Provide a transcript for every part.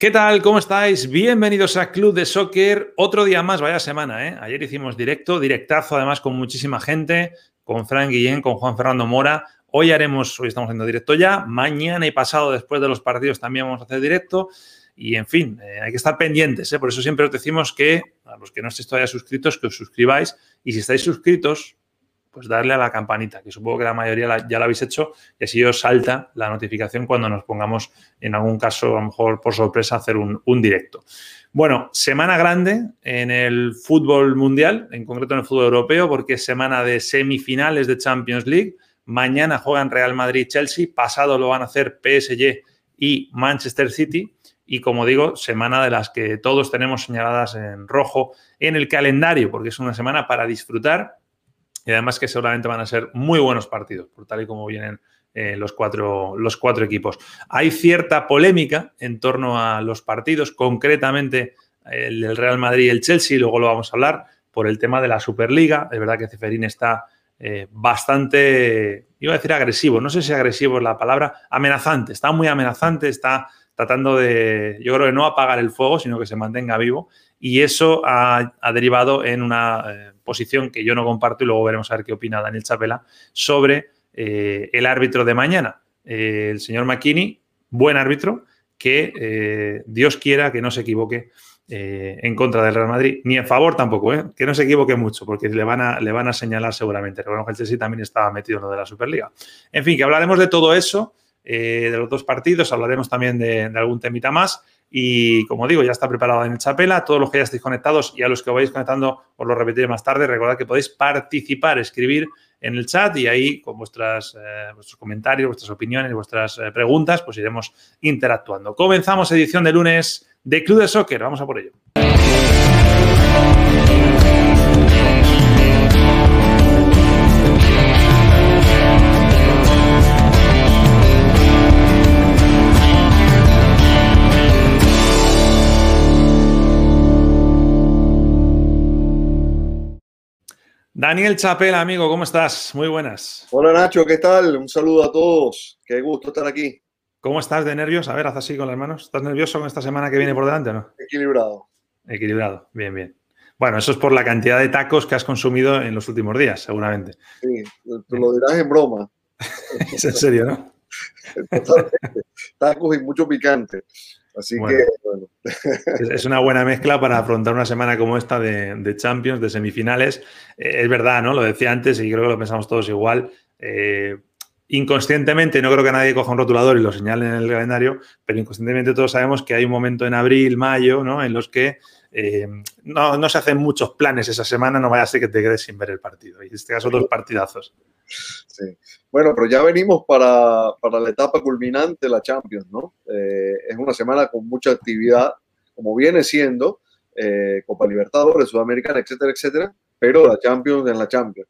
¿Qué tal? ¿Cómo estáis? Bienvenidos a Club de Soccer. Otro día más, vaya semana, ¿eh? Ayer hicimos directo, directazo además con muchísima gente, con Frank Guillén, con Juan Fernando Mora. Hoy haremos, hoy estamos haciendo directo ya, mañana y pasado después de los partidos también vamos a hacer directo. Y en fin, eh, hay que estar pendientes, ¿eh? por eso siempre os decimos que a los que no estéis todavía suscritos, que os suscribáis. Y si estáis suscritos, pues darle a la campanita, que supongo que la mayoría ya la habéis hecho y así os salta la notificación cuando nos pongamos, en algún caso, a lo mejor por sorpresa, hacer un, directo. Bueno, semana grande en el fútbol mundial, en concreto en el fútbol europeo, porque es semana de semifinales de Champions League. Mañana juegan Real Madrid-Chelsea, pasado lo van a hacer PSG y Manchester City. Y como digo, semana de las que todos tenemos señaladas en rojo en el calendario, porque es una semana para disfrutar y además que seguramente van a ser muy buenos partidos, por tal y como vienen eh, los, cuatro, los cuatro equipos. Hay cierta polémica en torno a los partidos, concretamente el del Real Madrid y el Chelsea, luego lo vamos a hablar, por el tema de la Superliga. Es verdad que Ceferín está eh, bastante, iba a decir agresivo, no sé si agresivo es la palabra, amenazante, está muy amenazante, está tratando de, yo creo que no apagar el fuego, sino que se mantenga vivo. Y eso ha, derivado en una eh, posición que yo no comparto y luego veremos a ver qué opina Daniel Chapela sobre eh, el árbitro de mañana. Eh, el señor McKinney, buen árbitro, que Dios quiera que no se equivoque en contra del Real Madrid, ni en favor tampoco, que no se equivoque mucho, porque le van a, le van a señalar seguramente. Recuerdo que el Chelsea también estaba metido en lo de la Superliga. En fin, que hablaremos de todo eso, de los dos partidos, hablaremos también de algún temita más. Y como digo, ya está preparado en el Chapela. Todos los que ya estéis conectados y a los que vais conectando, os lo repetiré más tarde. Recordad que podéis participar, escribir en el chat y ahí con eh, vuestros comentarios, vuestras opiniones, vuestras eh, preguntas, pues iremos interactuando. Comenzamos edición de lunes de Club de Soccer. Vamos a por ello. Daniel Chapel, amigo, ¿cómo estás? Muy buenas. Hola Nacho, ¿qué tal? Un saludo a todos. Qué gusto estar aquí. ¿Cómo estás de nervios? A ver, haz así con las manos. ¿Estás nervioso con esta semana que viene por delante o no? Equilibrado. Equilibrado, bien, bien. Bueno, eso es por la cantidad de tacos que has consumido en los últimos días, seguramente. Sí, tú lo dirás en broma. es en serio, ¿no? Tacos y mucho picante. Así que, bueno. Es una buena mezcla para afrontar una semana como esta de, Champions, de semifinales. Eh, es verdad, ¿no? Lo decía antes y creo que lo pensamos todos igual. Eh, inconscientemente, no creo que nadie coja un rotulador y lo señale en el calendario, pero inconscientemente todos sabemos que hay un momento en abril, mayo, ¿no? En los que eh, no, se hacen muchos planes esa semana, no vaya a ser que te quedes sin ver el partido. Y en este caso, dos partidazos. Sí. Bueno, pero ya venimos para, la etapa culminante, la Champions, ¿no? Eh, es una semana con mucha actividad, como viene siendo eh, Copa Libertadores, Sudamericana, etcétera, etcétera, pero la Champions en la Champions.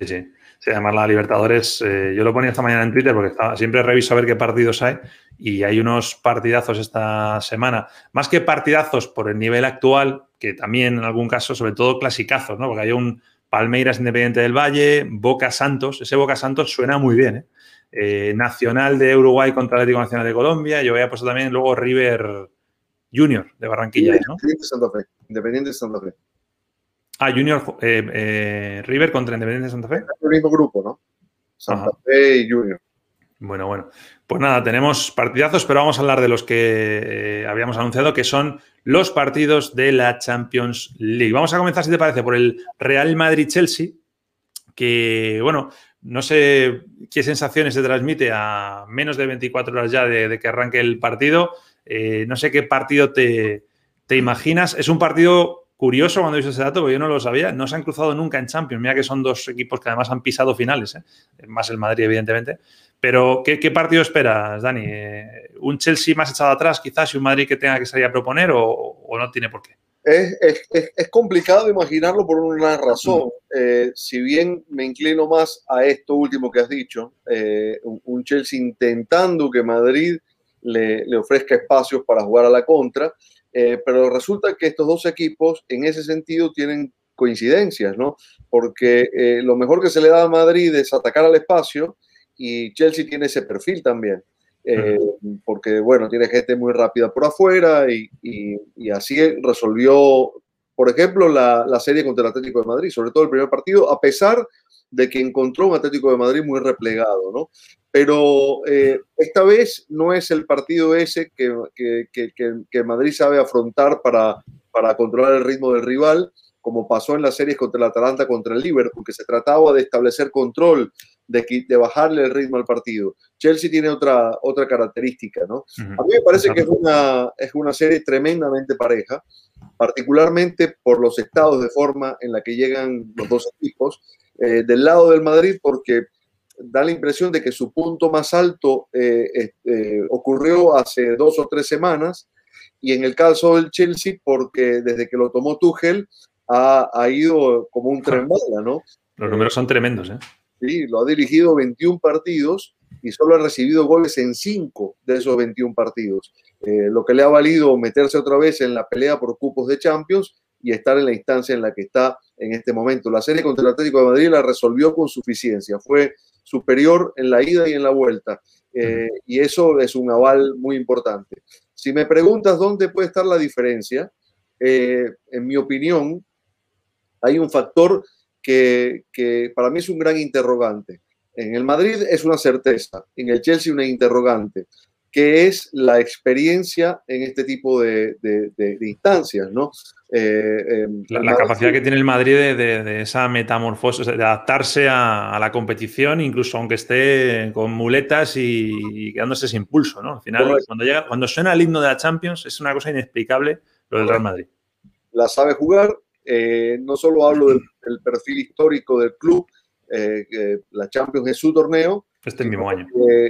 Sí, sí. Sí, además la Libertadores, eh, yo lo ponía esta mañana en Twitter porque estaba, siempre reviso a ver qué partidos hay y hay unos partidazos esta semana. Más que partidazos por el nivel actual, que también en algún caso, sobre todo clasicazos, ¿no? Porque hay un Palmeiras Independiente del Valle, Boca Santos, ese Boca Santos suena muy bien, ¿eh? Eh, Nacional de Uruguay contra Atlético Nacional de Colombia, yo había puesto también luego River Junior de Barranquilla, ¿no? Independiente de Santa Fe, Independiente de Santa Fe. Ah, Junior, eh, River contra Independiente de Santa Fe. El mismo grupo, ¿no? Santa Fe y Junior. Bueno, bueno. Pues nada, tenemos partidazos, pero vamos a hablar de los que eh, habíamos anunciado, que son los partidos de la Champions League. Vamos a comenzar, si te parece, por el Real Madrid-Chelsea, que, bueno, no sé qué sensaciones se transmite a menos de 24 horas ya de, que arranque el partido. Eh, no sé qué partido te, te imaginas. Es un partido curioso cuando he ese dato, porque yo no lo sabía, no se han cruzado nunca en Champions. Mira que son dos equipos que además han pisado finales, ¿eh? más el Madrid, evidentemente. Pero, ¿qué, partido esperas, Dani? Eh, ¿Un Chelsea más echado atrás, quizás, y un Madrid que tenga que salir a proponer, o, no tiene por qué? Es, complicado imaginarlo por una razón. eh, si bien me inclino más a esto último que has dicho, eh, un, Chelsea intentando que Madrid le, ofrezca espacios para jugar a la contra, pero resulta que estos dos equipos en ese sentido tienen coincidencias, ¿no? Porque lo mejor que se le da a Madrid es atacar al espacio y Chelsea tiene ese perfil también. porque bueno, tiene gente muy rápida por afuera y, y así resolvió por ejemplo, la, serie contra el Atlético de Madrid, sobre todo el primer partido, a pesar de que encontró un Atlético de Madrid muy replegado, ¿no? Pero eh, esta vez no es el partido ese que, que, Madrid sabe afrontar para, para controlar el ritmo del rival, como pasó en las series contra el Atalanta, contra el Liverpool, que se trataba de establecer control, de, de bajarle el ritmo al partido. Chelsea tiene otra, otra característica, ¿no? A mí me parece que es una, es una serie tremendamente pareja particularmente por los estados de forma en la que llegan los dos equipos. Eh, del lado del Madrid, porque da la impresión de que su punto más alto eh, eh, ocurrió hace dos o tres semanas, y en el caso del Chelsea, porque desde que lo tomó Tuchel ha, ha ido como un tren bala, ¿no? Los números son tremendos, ¿eh? Sí, lo ha dirigido 21 partidos y solo ha recibido goles en 5 de esos 21 partidos. Eh, lo que le ha valido meterse otra vez en la pelea por cupos de Champions y estar en la instancia en la que está en este momento. La serie contra el Atlético de Madrid la resolvió con suficiencia, fue superior en la ida y en la vuelta. Eh, y eso es un aval muy importante. Si me preguntas dónde puede estar la diferencia, eh, en mi opinión, hay un factor que, que para mí es un gran interrogante. En el Madrid es una certeza, en el Chelsea una interrogante qué es la experiencia en este tipo de, instancias, ¿no? Eh, em, la, capacidad que tiene el Madrid de, esa metamorfosis, de adaptarse a, la competición, incluso aunque esté con muletas y, quedándose sin pulso, ¿no? Al final, cuando, llega, cuando suena el himno de la Champions, es una cosa inexplicable lo del Real Madrid. La sabe jugar, eh, no solo hablo del, perfil histórico del club, eh, la Champions es su torneo, este mismo año.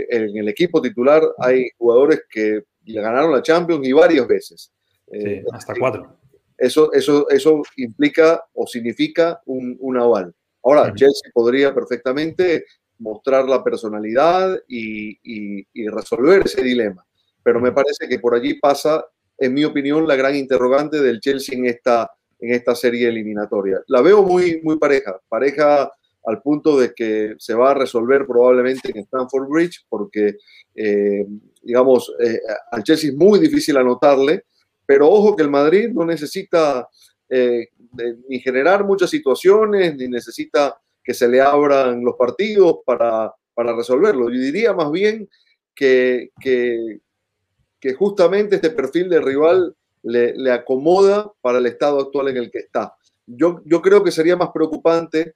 En el equipo titular hay jugadores que ganaron la Champions y varias veces. Sí, eh, hasta cuatro. Eso, eso, eso implica o significa un, un aval. Ahora, Chelsea podría perfectamente mostrar la personalidad y, y, resolver ese dilema. Pero me parece que por allí pasa, en mi opinión, la gran interrogante del Chelsea en esta, en esta serie eliminatoria. La veo muy, muy pareja, pareja al punto de que se va a resolver probablemente en Stanford Bridge, porque, eh, digamos, eh, al Chelsea es muy difícil anotarle, pero ojo que el Madrid no necesita eh, ni generar muchas situaciones, ni necesita que se le abran los partidos para, para resolverlo. Yo diría más bien que, que, justamente este perfil de rival le, le, acomoda para el estado actual en el que está. Yo, yo creo que sería más preocupante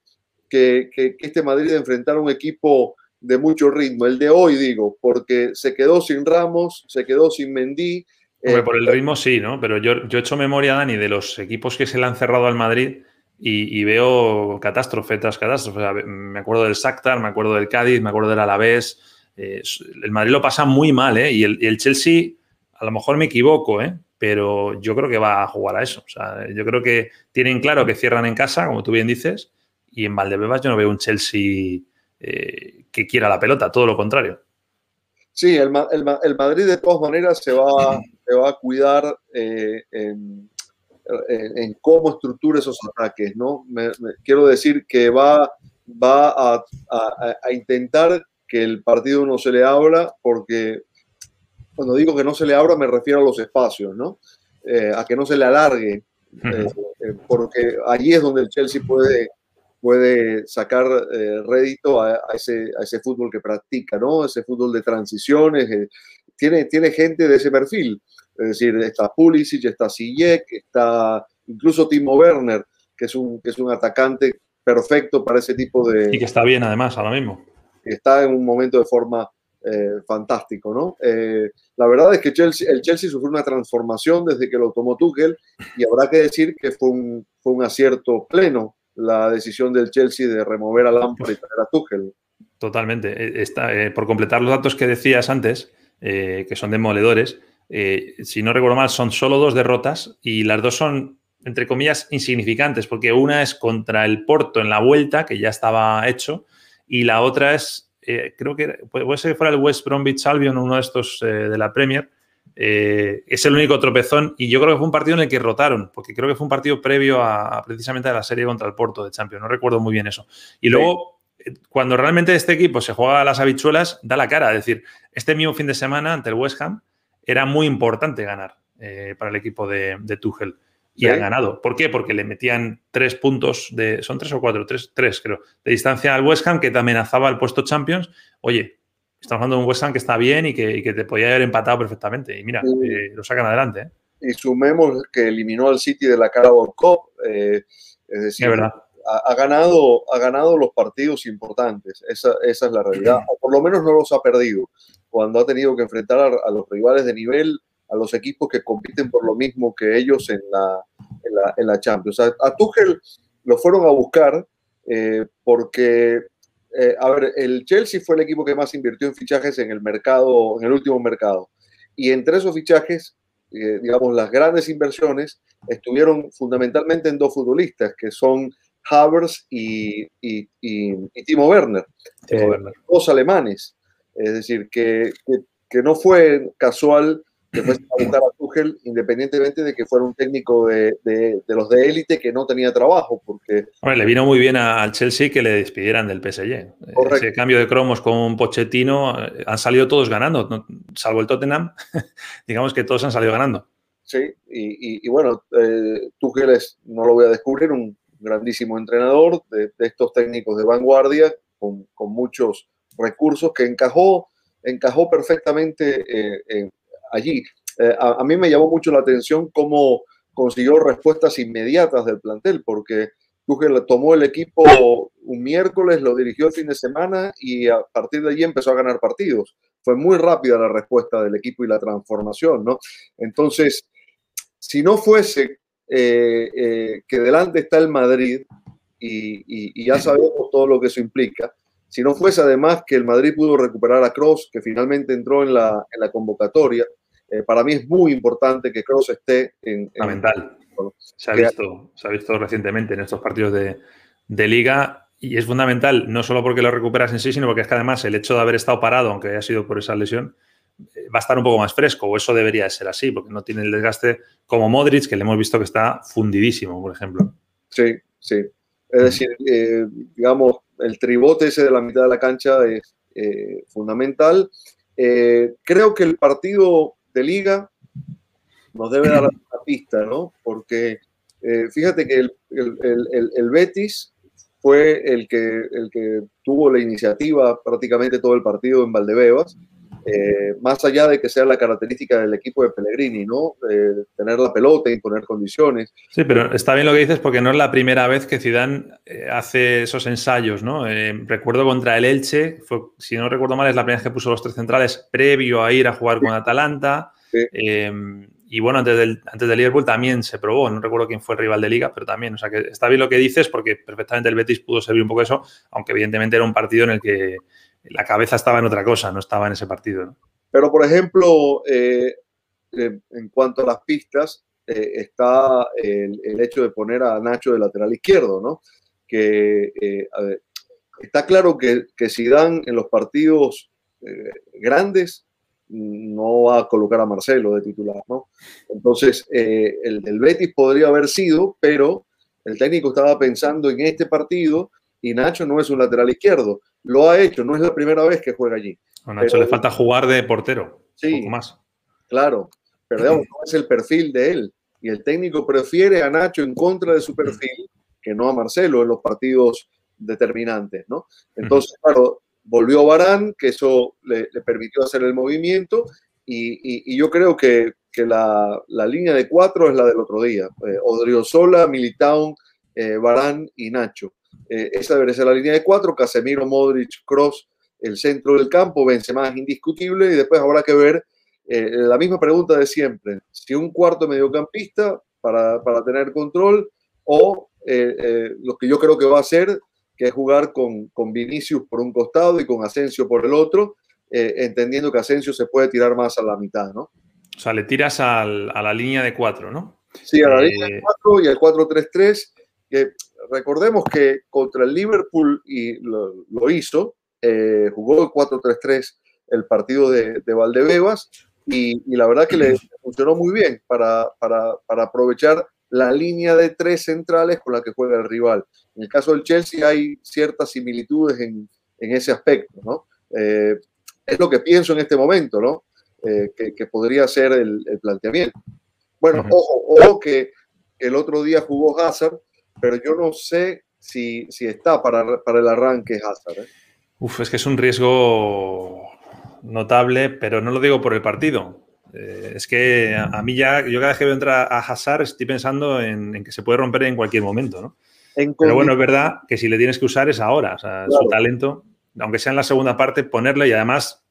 que, este Madrid enfrentara un equipo de mucho ritmo. El de hoy, digo, porque se quedó sin Ramos, se quedó sin Mendy. Eh, por el ritmo sí, ¿no? Pero yo, yo he hecho memoria, Dani, de los equipos que se le han cerrado al Madrid y, veo catástrofe tras catástrofe. me acuerdo del Shakhtar, me acuerdo del Cádiz, me acuerdo del Alavés. Eh, el Madrid lo pasa muy mal, ¿eh? Y el, y el, Chelsea, a lo mejor me equivoco, ¿eh? Pero yo creo que va a jugar a eso. O sea, yo creo que tienen claro que cierran en casa, como tú bien dices, y en Valdebebas yo no veo un Chelsea eh, que quiera la pelota, todo lo contrario. Sí, el, Madrid de todas maneras se va, va a cuidar eh, en, cómo estructura esos ataques, ¿no? quiero decir que va, va a, intentar que el partido no se le abra, porque cuando digo que no se le abra me refiero a los espacios, ¿no? Eh, a que no se le alargue, porque allí es donde el Chelsea puede puede sacar eh, rédito a, ese, a, ese, fútbol que practica, ¿no? Ese fútbol de transiciones. Eh, tiene, tiene gente de ese perfil. Es decir, está Pulisic, está Sijek, está incluso Timo Werner, que es un, que es un atacante perfecto para ese tipo de... Y que está bien además ahora mismo. está en un momento de forma eh, fantástico, ¿no? la verdad es que Chelsea, el Chelsea sufrió una transformación desde que lo tomó Tuchel y habrá que decir que fue un, fue un acierto pleno la decisión del Chelsea de remover a Lampard y traer a Tuchel. Totalmente. Eh, está, eh, por completar los datos que decías antes, eh, que son demoledores, si no recuerdo mal, son solo dos derrotas y las dos son entre comillas, insignificantes, porque una es contra el Porto en la vuelta, que ya estaba hecho, y la otra es, creo que puede ser que fuera el West Bromwich Albion, uno de estos de la Premier, eh, es el único tropezón y yo creo que fue un partido en el que rotaron, porque creo que fue un partido previo a, precisamente a la serie contra el Porto de Champions, no recuerdo muy bien eso. Y luego, eh, cuando realmente este equipo se juega a las habichuelas, da la cara, es decir, este mismo fin de semana ante el West Ham era muy importante ganar eh, para el equipo de, de Tuchel. Y ha ganado. ¿Por qué? Porque le metían tres puntos de. ¿Son tres o cuatro? Tres, tres, creo. De distancia al West Ham, que te amenazaba el puesto Champions. Oye, Estamos hablando de un West Ham que está bien y que, te podía haber empatado perfectamente. Y mira, eh, lo sacan adelante. ¿eh? Y sumemos que eliminó al City de la Carabao Cup. Eh, es decir, Ha, ganado, ha ganado los partidos importantes. Esa, es la realidad. O por lo menos no los ha perdido. Cuando ha tenido que enfrentar a, los rivales de nivel, a los equipos que compiten por lo mismo que ellos en la, en la, Champions. A, a Tuchel lo fueron a buscar porque eh, a ver, el Chelsea fue el equipo que más invirtió en fichajes en el mercado, en el último mercado. Y entre esos fichajes, eh, digamos, las grandes inversiones estuvieron fundamentalmente en dos futbolistas, que son Havertz y, Timo Werner, eh, dos alemanes. Es decir, que, que no fue casual a buscar a Tuchel, independientemente de que fuera un técnico de, los de élite que no tenía trabajo. Porque... le vino muy bien al Chelsea que le despidieran del PSG. Ese cambio de cromos con Pochettino, eh, han salido todos ganando, salvo el Tottenham, digamos que todos han salido ganando. Sí, y, bueno, eh, Tuchel es, no lo voy a descubrir, un grandísimo entrenador de, estos técnicos de vanguardia con, muchos recursos que encajó, encajó perfectamente eh, allí. Eh, a, mí me llamó mucho la atención cómo consiguió respuestas inmediatas del plantel, porque Tuchel tomó el equipo un miércoles, lo dirigió el fin de semana y a partir de allí empezó a ganar partidos. Fue muy rápida la respuesta del equipo y la transformación, ¿no? Entonces, si no fuese eh, eh, que delante está el Madrid y, ya sabemos todo lo que eso implica, si no fuese además que el Madrid pudo recuperar a Cross, que finalmente entró en la, en la convocatoria, eh, para mí es muy importante que Cross esté en... Fundamental. se, ha visto, se ha visto recientemente en estos partidos de, de, liga y es fundamental no solo porque lo recuperas en sí, sino porque es que además el hecho de haber estado parado, aunque haya sido por esa lesión, eh, va a estar un poco más fresco, o eso debería ser así, porque no tiene el desgaste como Modric, que le hemos visto que está fundidísimo, por ejemplo. Sí, sí. Es decir, eh, digamos, el tribote ese de la mitad de la cancha es fundamental. creo que el partido de liga nos debe dar una pista, ¿no? Porque eh, fíjate que el, el, Betis fue el que, el que tuvo la iniciativa prácticamente todo el partido en Valdebebas, eh, más allá de que sea la característica del equipo de Pellegrini, ¿no? tener la pelota, y poner condiciones. Sí, pero está bien lo que dices porque no es la primera vez que Zidane eh, hace esos ensayos, ¿no? recuerdo contra el Elche, fue, si no recuerdo mal, es la primera vez que puso los tres centrales previo a ir a jugar con Atalanta. Y bueno, antes del, antes del Liverpool también se probó, no recuerdo quién fue el rival de liga, pero también, o sea que está bien lo que dices porque perfectamente el Betis pudo servir un poco eso, aunque evidentemente era un partido en el que la cabeza estaba en otra cosa, no estaba en ese partido. Pero por ejemplo, eh, eh, en cuanto a las pistas, eh, está el, hecho de poner a Nacho de lateral izquierdo, ¿no? Que está claro que, que dan en los partidos grandes no va a colocar a Marcelo de titular, ¿no? Entonces, el del Betis podría haber sido, pero el técnico estaba pensando en este partido y Nacho no es un lateral izquierdo. Lo ha hecho, no es la primera vez que juega allí. A Nacho le falta jugar de portero. Sí. Un poco más. Claro, pero digamos, no es el perfil de él. Y el técnico prefiere a Nacho en contra de su perfil que no a Marcelo en los partidos determinantes, ¿no? Entonces, claro, volvió Barán, que eso le, permitió hacer el movimiento, y, yo creo que, la, línea de cuatro es la del otro día. Eh, Odriozola, Militao, eh, Barán y Nacho. Eh, esa debería ser la línea de cuatro, Casemiro, Modric, Cross, el centro del campo, vence más indiscutible, y después habrá que ver eh, la misma pregunta de siempre, si un cuarto mediocampista para, para tener control o lo que yo creo que va a ser que es jugar con, con Vinicius por un costado y con Asensio por el otro, eh, entendiendo que Asensio se puede tirar más a la mitad, ¿no? O sea, le tiras a la línea de cuatro, ¿no? Sí, a la línea de 4 y al 4-3-3, que recordemos que contra el Liverpool y lo, hizo, eh, jugó el 4-3-3 el partido de, de Valdebebas y, la verdad que le funcionó muy bien para, para, para, aprovechar la línea de tres centrales con la que juega el rival. En el caso del Chelsea hay ciertas similitudes en, en ese aspecto, ¿no? Eh, es lo que pienso en este momento, ¿no? Eh, que, podría ser el, planteamiento. Bueno, ojo, ojo que el otro día jugó Hazard, pero yo no sé si, si está para, para el arranque Hazard. ¿eh? Uf, es que es un riesgo notable, pero no lo digo por el partido. Eh, es que a, mí ya, yo cada vez que veo entrar a Hazard estoy pensando en, que se puede romper en cualquier momento, ¿no? pero bueno, es verdad que si le tienes que usar es ahora, o sea, su talento, aunque sea en la segunda parte, ponerle y además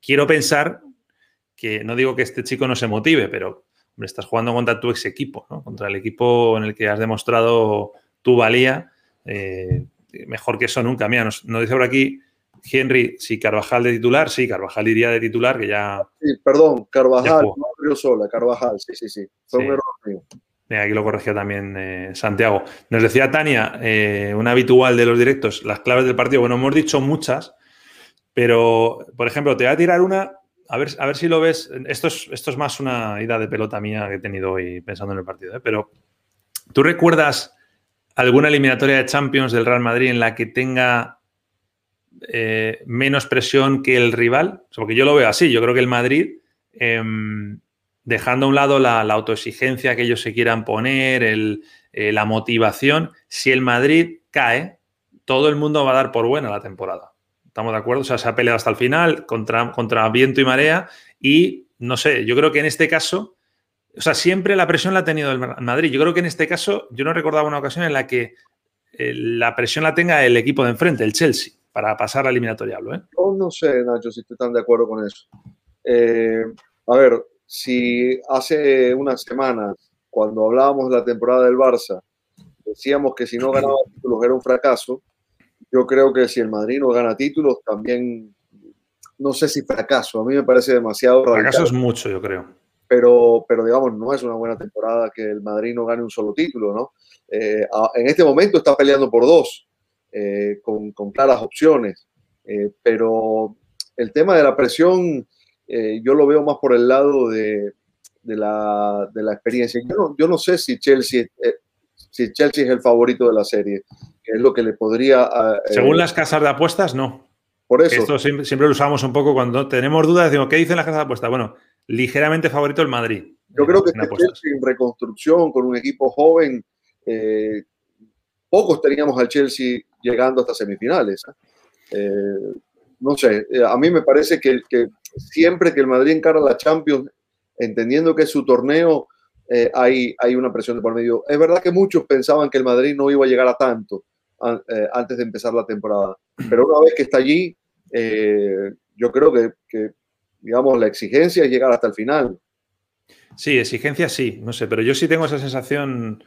quiero pensar que no digo que este chico no se motive, pero estás jugando contra tu ex equipo, ¿no? contra el equipo en el que has demostrado tu valía. Eh, mejor que eso nunca. Mira, nos, dice por aquí Henry, si Carvajal de titular, sí, Carvajal iría de titular, que ya. Sí, perdón, Carvajal, no sola, Carvajal, sí, sí, sí. Fue un error mío. Aquí lo corregía también eh, Santiago. Nos decía Tania, eh, una habitual de los directos, las claves del partido. Bueno, hemos dicho muchas, pero, por ejemplo, te voy a tirar una, a ver, a ver si lo ves. Esto es, esto es más una ida de pelota mía que he tenido hoy pensando en el partido, ¿eh? pero ¿tú recuerdas alguna eliminatoria de Champions del Real Madrid en la que tenga eh, menos presión que el rival? porque yo lo veo así. Yo creo que el Madrid, em, dejando a un lado la, autoexigencia que ellos se quieran poner, eh, la motivación, si el Madrid cae, todo el mundo va a dar por buena la temporada. ¿Estamos de acuerdo? O sea, se ha peleado hasta el final contra, contra viento y marea y no sé, yo creo que en este caso o sea, siempre la presión la ha tenido el Madrid. Yo creo que en este caso, yo no recordaba una ocasión en la que eh, la presión la tenga el equipo de enfrente, el Chelsea, para pasar a eliminatoria. ¿eh? no sé, Nacho, si estoy tan de acuerdo con eso. Eh, a ver, si hace unas semanas, cuando hablábamos de la temporada del Barça, decíamos que si no ganaba títulos era un fracaso, yo creo que si el Madrid no gana títulos, también, no sé si fracaso, a mí me parece demasiado Fracaso es mucho, yo creo pero, pero digamos, no es una buena temporada que el Madrid no gane un solo título, ¿no? Eh, en este momento está peleando por dos, eh, con, con, claras opciones, eh, pero el tema de la presión yo lo veo más por el lado de, de, la, de la, experiencia. Yo no, yo no sé si Chelsea, si Chelsea es el favorito de la serie, que es lo que le podría... Según las casas de apuestas, no. Por eso. Esto siempre, siempre, lo usamos un poco cuando tenemos dudas, decimos, ¿qué dicen las casas de apuestas? Bueno, ligeramente favorito el Madrid. Yo creo que este en reconstrucción, con un equipo joven, eh, pocos teníamos al Chelsea llegando hasta semifinales. ¿eh? Eh, no sé, a mí me parece que, siempre que el Madrid encara la Champions, entendiendo que es su torneo, hay, hay una presión de por medio. Es verdad que muchos pensaban que el Madrid no iba a llegar a tanto antes de empezar la temporada, pero una vez que está allí, yo creo que digamos, la exigencia es llegar hasta el final. Sí, exigencia sí, no sé, pero yo sí tengo esa sensación,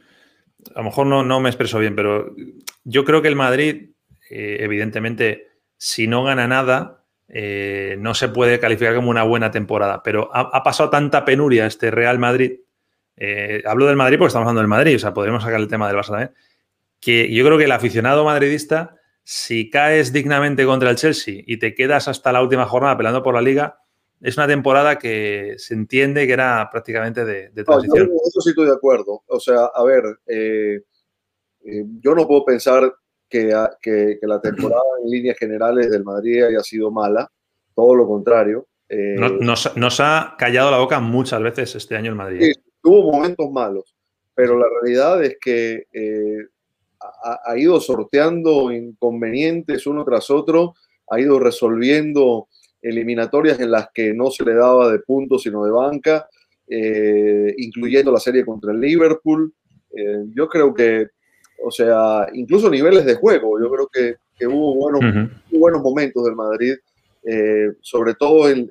a lo mejor no, no me expreso bien, pero yo creo que el Madrid, eh, evidentemente, si no gana nada, eh, no se puede calificar como una buena temporada, pero ha, pasado tanta penuria este Real Madrid, eh, hablo del Madrid porque estamos hablando del Madrid, o sea, podríamos sacar el tema del Barça también, que yo creo que el aficionado madridista, si caes dignamente contra el Chelsea y te quedas hasta la última jornada peleando por la liga, es una temporada que se entiende que era prácticamente de, transición. eso sí estoy de acuerdo. O sea, a ver, eh, eh, yo no puedo pensar que, que, la temporada en líneas generales del Madrid haya sido mala, todo lo contrario. Eh, nos, ha callado la boca muchas veces este año el Madrid. Sí, tuvo momentos malos, pero la realidad es que ha, ha ido sorteando inconvenientes uno tras otro, ha ido resolviendo eliminatorias en las que no se le daba de puntos sino de banca, eh, incluyendo la serie contra el Liverpool. Eh, yo creo que, o sea, incluso niveles de juego, yo creo que, hubo buenos, buenos momentos del Madrid, eh, sobre todo en,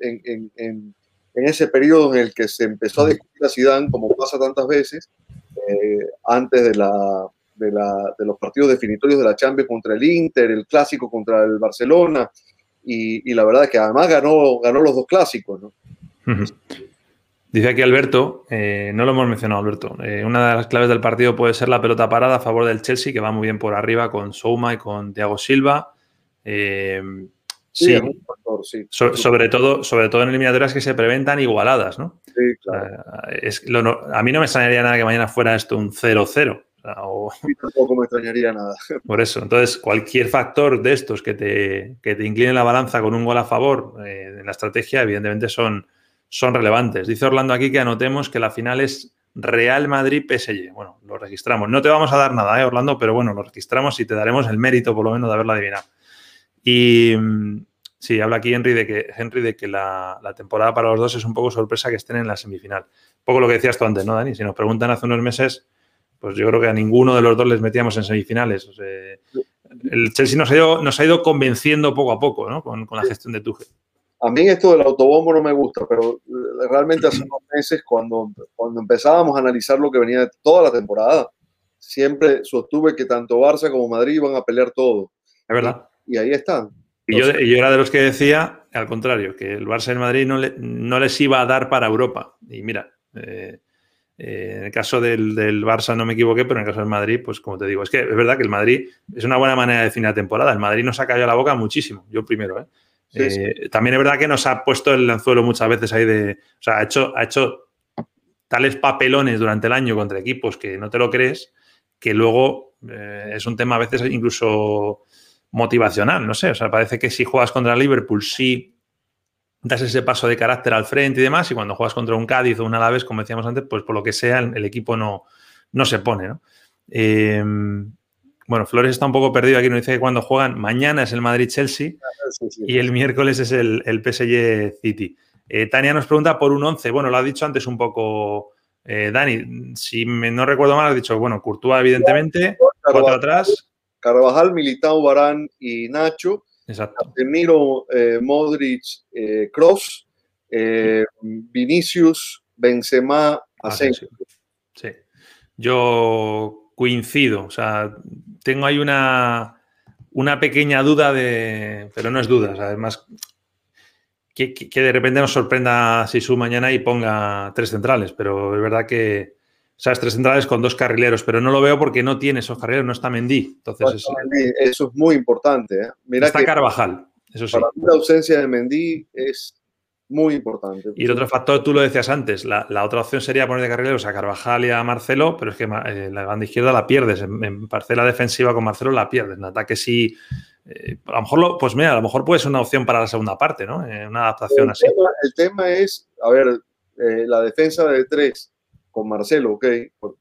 ese periodo en el que se empezó a discutir a Zidane, como pasa tantas veces, antes de, la, de, la, de los partidos definitorios de la Champions contra el Inter, el clásico contra el Barcelona, y, la verdad es que además ganó, ganó los dos clásicos. ¿no? Dice aquí Alberto, eh, no lo hemos mencionado Alberto, eh, una de las claves del partido puede ser la pelota parada a favor del Chelsea, que va muy bien por arriba con Souma y con Thiago Silva. Eh, sí, sobre, todo, sobre todo en eliminatorias que se prevén tan igualadas, ¿no? Sí, claro. a mí no me extrañaría nada que mañana fuera esto un 0-0. O tampoco me extrañaría nada. Por eso, entonces cualquier factor de estos que te, que te incline la balanza con un gol a favor en la estrategia, evidentemente son, son relevantes. Dice Orlando aquí que anotemos que la final es Real Madrid-PSG. Bueno, lo registramos. No te vamos a dar nada, ¿eh, Orlando? Pero bueno, lo registramos y te daremos el mérito, por lo menos, de haberla adivinado. Y mm, sí, habla aquí Henry de que, Henry de que la, temporada para los dos es un poco sorpresa que estén en la semifinal. Un poco lo que decías tú antes, ¿no, Dani? Si nos preguntan hace unos meses, pues yo creo que a ninguno de los dos les metíamos en semifinales. el Chelsea nos ha, ido, nos ha ido convenciendo poco a poco, ¿no? Con, con la gestión de Tuchel. A mí esto del autobombo no me gusta, pero eh, realmente hace unos meses, cuando, cuando empezábamos a analizar lo que venía de toda la temporada, siempre sostuve que tanto Barça como Madrid iban a pelear todo. Es verdad. Y, ahí están. Y yo, yo, era de los que decía, al contrario, que el Barça y el Madrid no, no les iba a dar para Europa. Y mira, eh, eh, en el caso del, del, Barça no me equivoqué, pero en el caso del Madrid, pues como te digo, es que es verdad que el Madrid es una buena manera de definir la temporada. El Madrid nos ha caído la boca muchísimo, yo primero, ¿eh? También es verdad que nos ha puesto el anzuelo muchas veces ahí de. O sea, ha hecho, ha hecho tales papelones durante el año contra equipos que no te lo crees, que luego es un tema a veces incluso motivacional, no sé. O sea, parece que si juegas contra Liverpool, sí das ese paso de carácter al frente y demás, y cuando juegas contra un Cádiz o un Alavés, como decíamos antes, pues por lo que sea, el, equipo no, no se pone, ¿no? Eh, bueno, Flores está un poco perdido aquí, nos dice que cuando juegan, mañana es el Madrid-Chelsea ah, y el miércoles es el, el PSG City. Eh, Tania nos pregunta por un 11. Bueno, lo ha dicho antes un poco eh, Dani. Si no recuerdo mal, ha dicho, bueno, Courtois, evidentemente, cuatro atrás. Carvajal, Militao, Barán y Nacho. Exacto. Casemiro, eh, Modric, Cross, Vinicius, Benzema, Asensio. Sí. Yo coincido. O sea, tengo ahí una, una pequeña duda de. Pero no es duda, además. Que, que, de repente nos sorprenda si su mañana y ponga tres centrales, pero es verdad que, sabes, tres centrales con dos carrileros, pero no lo veo porque no tiene esos carrileros, no está Mendy. Entonces, eso es muy importante. ¿eh? Mira está Carvajal, eso sí. Para mí la ausencia de Mendy es muy importante. Y el otro factor, tú lo decías antes, la, otra opción sería poner de carrileros a Carvajal y a Marcelo, pero es que eh, la banda izquierda la pierdes. En, parcela defensiva con Marcelo la pierdes. En ataque sí. Eh, a lo mejor, pues mira, a lo mejor puede ser una opción para la segunda parte, ¿no? Una adaptación así. el tema es, a ver, la defensa de tres con Marcelo, ok, por,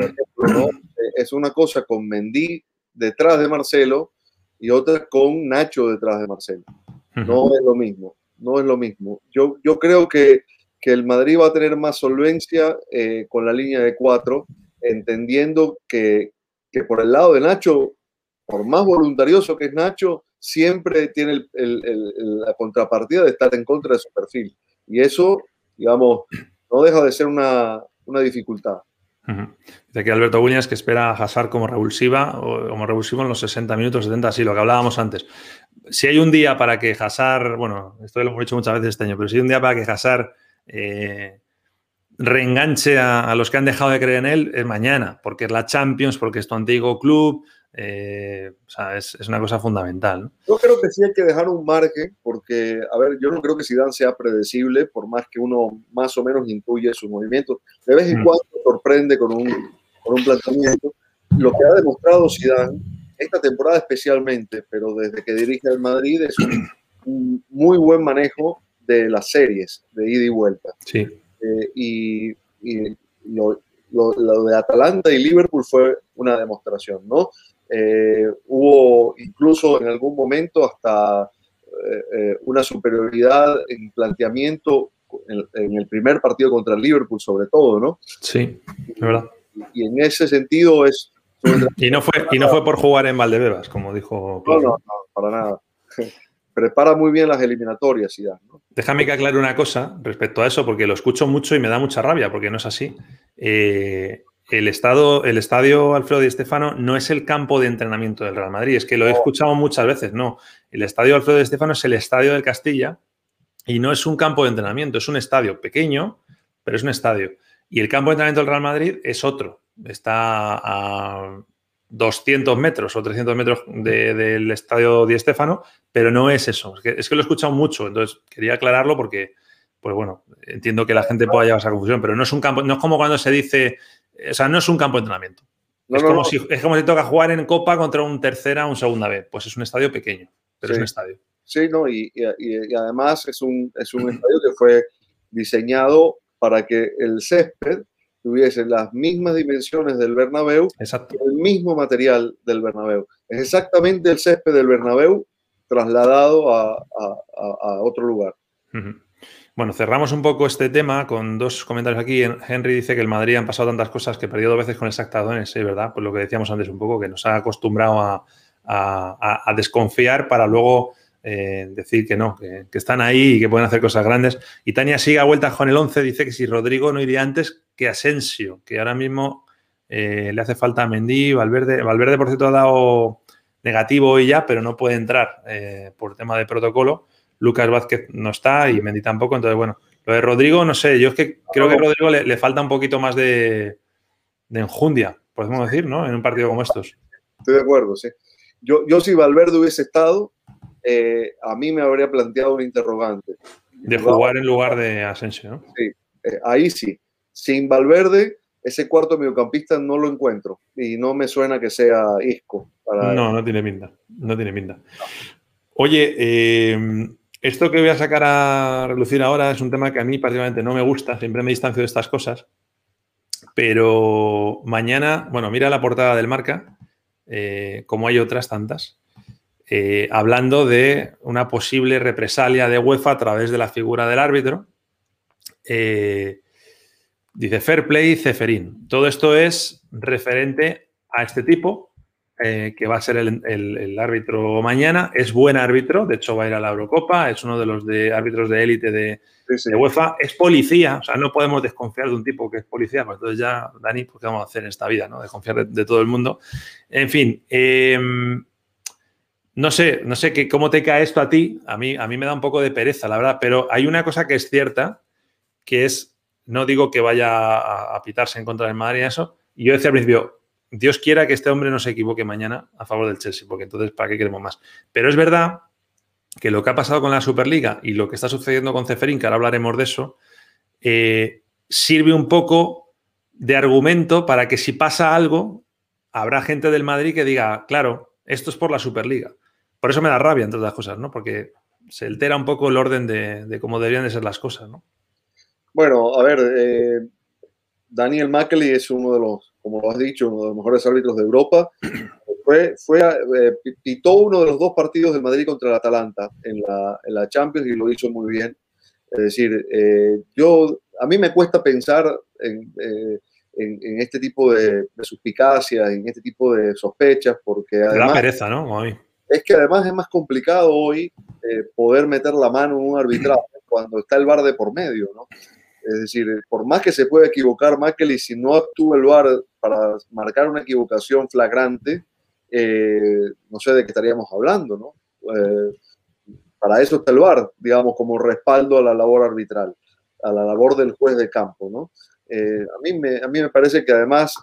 ejemplo, es una cosa con Mendy detrás de Marcelo y otra con Nacho detrás de Marcelo. No es lo mismo no es lo mismo. Yo, yo creo que, el Madrid va a tener más solvencia eh, con la línea de cuatro, entendiendo que, por el lado de Nacho, por más voluntarioso que es Nacho, siempre tiene la contrapartida de estar en contra de su perfil. Y eso, digamos, no deja de ser una, dificultad. Dice aquí Alberto Williams que espera a Hazard como revulsiva o como revulsivo en los 60 minutos, 70, sí, lo que hablábamos antes si hay un día para que Hazard, bueno, esto lo hemos hecho muchas veces este año, pero si hay un día para que Hazard eh, reenganche a, los que han dejado de creer en él, es mañana, porque es la Champions, porque es tu antiguo club, eh, o sea, es, una cosa fundamental. Yo creo que sí hay que dejar un margen, porque, a ver, yo no creo que Zidane sea predecible, por más que uno más o menos intuye sus movimientos. De vez en mm. cuando sorprende con un, con un planteamiento. Lo que ha demostrado Zidane esta temporada especialmente, pero desde que dirige al Madrid es un, muy buen manejo de las series de ida y vuelta. Sí. Eh, y, lo, de Atalanta y Liverpool fue una demostración, ¿no? Eh, hubo incluso en algún momento hasta eh, una superioridad en planteamiento en, el primer partido contra el Liverpool, sobre todo, ¿no? Sí, es verdad. y en ese sentido es y no, fue, y no fue por jugar en Valdebebas, como dijo. No, no, no, para nada. Prepara muy bien las eliminatorias, ya. ¿no? Déjame que aclare una cosa respecto a eso, porque lo escucho mucho y me da mucha rabia, porque no es así. Eh, el, estado, el estadio Alfredo Di Stefano no es el campo de entrenamiento del Real Madrid, es que lo he escuchado muchas veces, no. El estadio Alfredo Di Stefano es el estadio del Castilla y no es un campo de entrenamiento, es un estadio pequeño pero es un estadio. Y el campo de entrenamiento del Real Madrid es otro. Está a 200 metros o 300 metros del estadio Di Stéfano, pero no es eso. Es que, lo he escuchado mucho, entonces quería aclararlo porque, pues bueno, entiendo que la gente pueda llevar esa confusión, pero no es un campo, no es como cuando se dice, o sea, no es un campo de entrenamiento. es, como Si, es como si toca jugar en Copa contra un tercera o un segunda vez. Pues es un estadio pequeño, pero es un estadio. Sí, no, y, además es un, es un estadio que fue diseñado para que el césped tuviese las mismas dimensiones del Bernabéu, el mismo material del Bernabéu. Es exactamente el césped del Bernabéu trasladado a, otro lugar. Bueno, cerramos un poco este tema con dos comentarios aquí. Henry dice que el Madrid han pasado tantas cosas que perdió dos veces con exactadones, ¿sí? ¿verdad? Pues lo que decíamos antes un poco, que nos ha acostumbrado a, desconfiar para luego eh, decir que no, que, están ahí y que pueden hacer cosas grandes. Y Tania sigue a vuelta con el 11, dice que si Rodrigo no iría antes que Asensio, que ahora mismo eh, le hace falta a Mendy, Valverde, Valverde por cierto ha dado negativo hoy ya, pero no puede entrar eh, por tema de protocolo. Lucas Vázquez no está y Mendy tampoco, entonces bueno, lo de Rodrigo, no sé, yo es que creo que a Rodrigo le, falta un poquito más de, de, enjundia, podemos decir, ¿no? En un partido como estos. Estoy de acuerdo, sí. Yo, yo si Valverde hubiese estado, eh, a mí me habría planteado un interrogante. De jugar en lugar de Asensio, ¿no? Sí, eh, ahí sí. Sin Valverde, ese cuarto mediocampista no lo encuentro y no me suena que sea Isco. no, no tiene pinta. No tiene pinta. Oye, eh, esto que voy a sacar a relucir ahora es un tema que a mí particularmente no me gusta, siempre me distancio de estas cosas. Pero mañana, bueno, mira la portada del marca, como hay otras tantas. Eh, hablando de una posible represalia de UEFA a través de la figura del árbitro. Eh, dice Fair Play Ceferín. Todo esto es referente a este tipo, eh, que va a ser el, árbitro mañana. Es buen árbitro, de hecho va a ir a la Eurocopa, es uno de los de árbitros de élite de, UEFA. Es policía, o sea, no podemos desconfiar de un tipo que es policía, pues entonces ya, Dani, pues ¿qué vamos a hacer en esta vida? ¿no? Desconfiar de, de todo el mundo. En fin, no sé, no sé qué, cómo te cae esto a ti. A mí, a mí me da un poco de pereza, la verdad, pero hay una cosa que es cierta, que es, no digo que vaya a, pitarse en contra del Madrid y eso, y yo decía al principio, Dios quiera que este hombre no se equivoque mañana a favor del Chelsea, porque entonces, ¿para qué queremos más? Pero es verdad que lo que ha pasado con la Superliga y lo que está sucediendo con Ceferín, que ahora hablaremos de eso, eh, sirve un poco de argumento para que si pasa algo, habrá gente del Madrid que diga, claro, esto es por la Superliga. Por eso me da rabia, entre otras cosas, ¿no? Porque se altera un poco el orden de, cómo deberían de ser las cosas, ¿no? Bueno, a ver, eh, Daniel Mackley es uno de los, como lo has dicho, uno de los mejores árbitros de Europa. Fue, fue eh, pitó uno de los dos partidos del Madrid contra el Atalanta en la, Champions y lo hizo muy bien. Es decir, eh, yo, a mí me cuesta pensar en, este tipo de, de, suspicacias, en este tipo de sospechas, porque además... Da pereza, ¿no? es que además es más complicado hoy eh, poder meter la mano en un arbitraje cuando está el VAR de por medio, ¿no? Es decir, por más que se pueda equivocar Mackley, si no actúa el VAR para marcar una equivocación flagrante, eh, no sé de qué estaríamos hablando, ¿no? Eh, para eso está el VAR, digamos, como respaldo a la labor arbitral, a la labor del juez de campo, ¿no? a, mí me, a mí me parece que además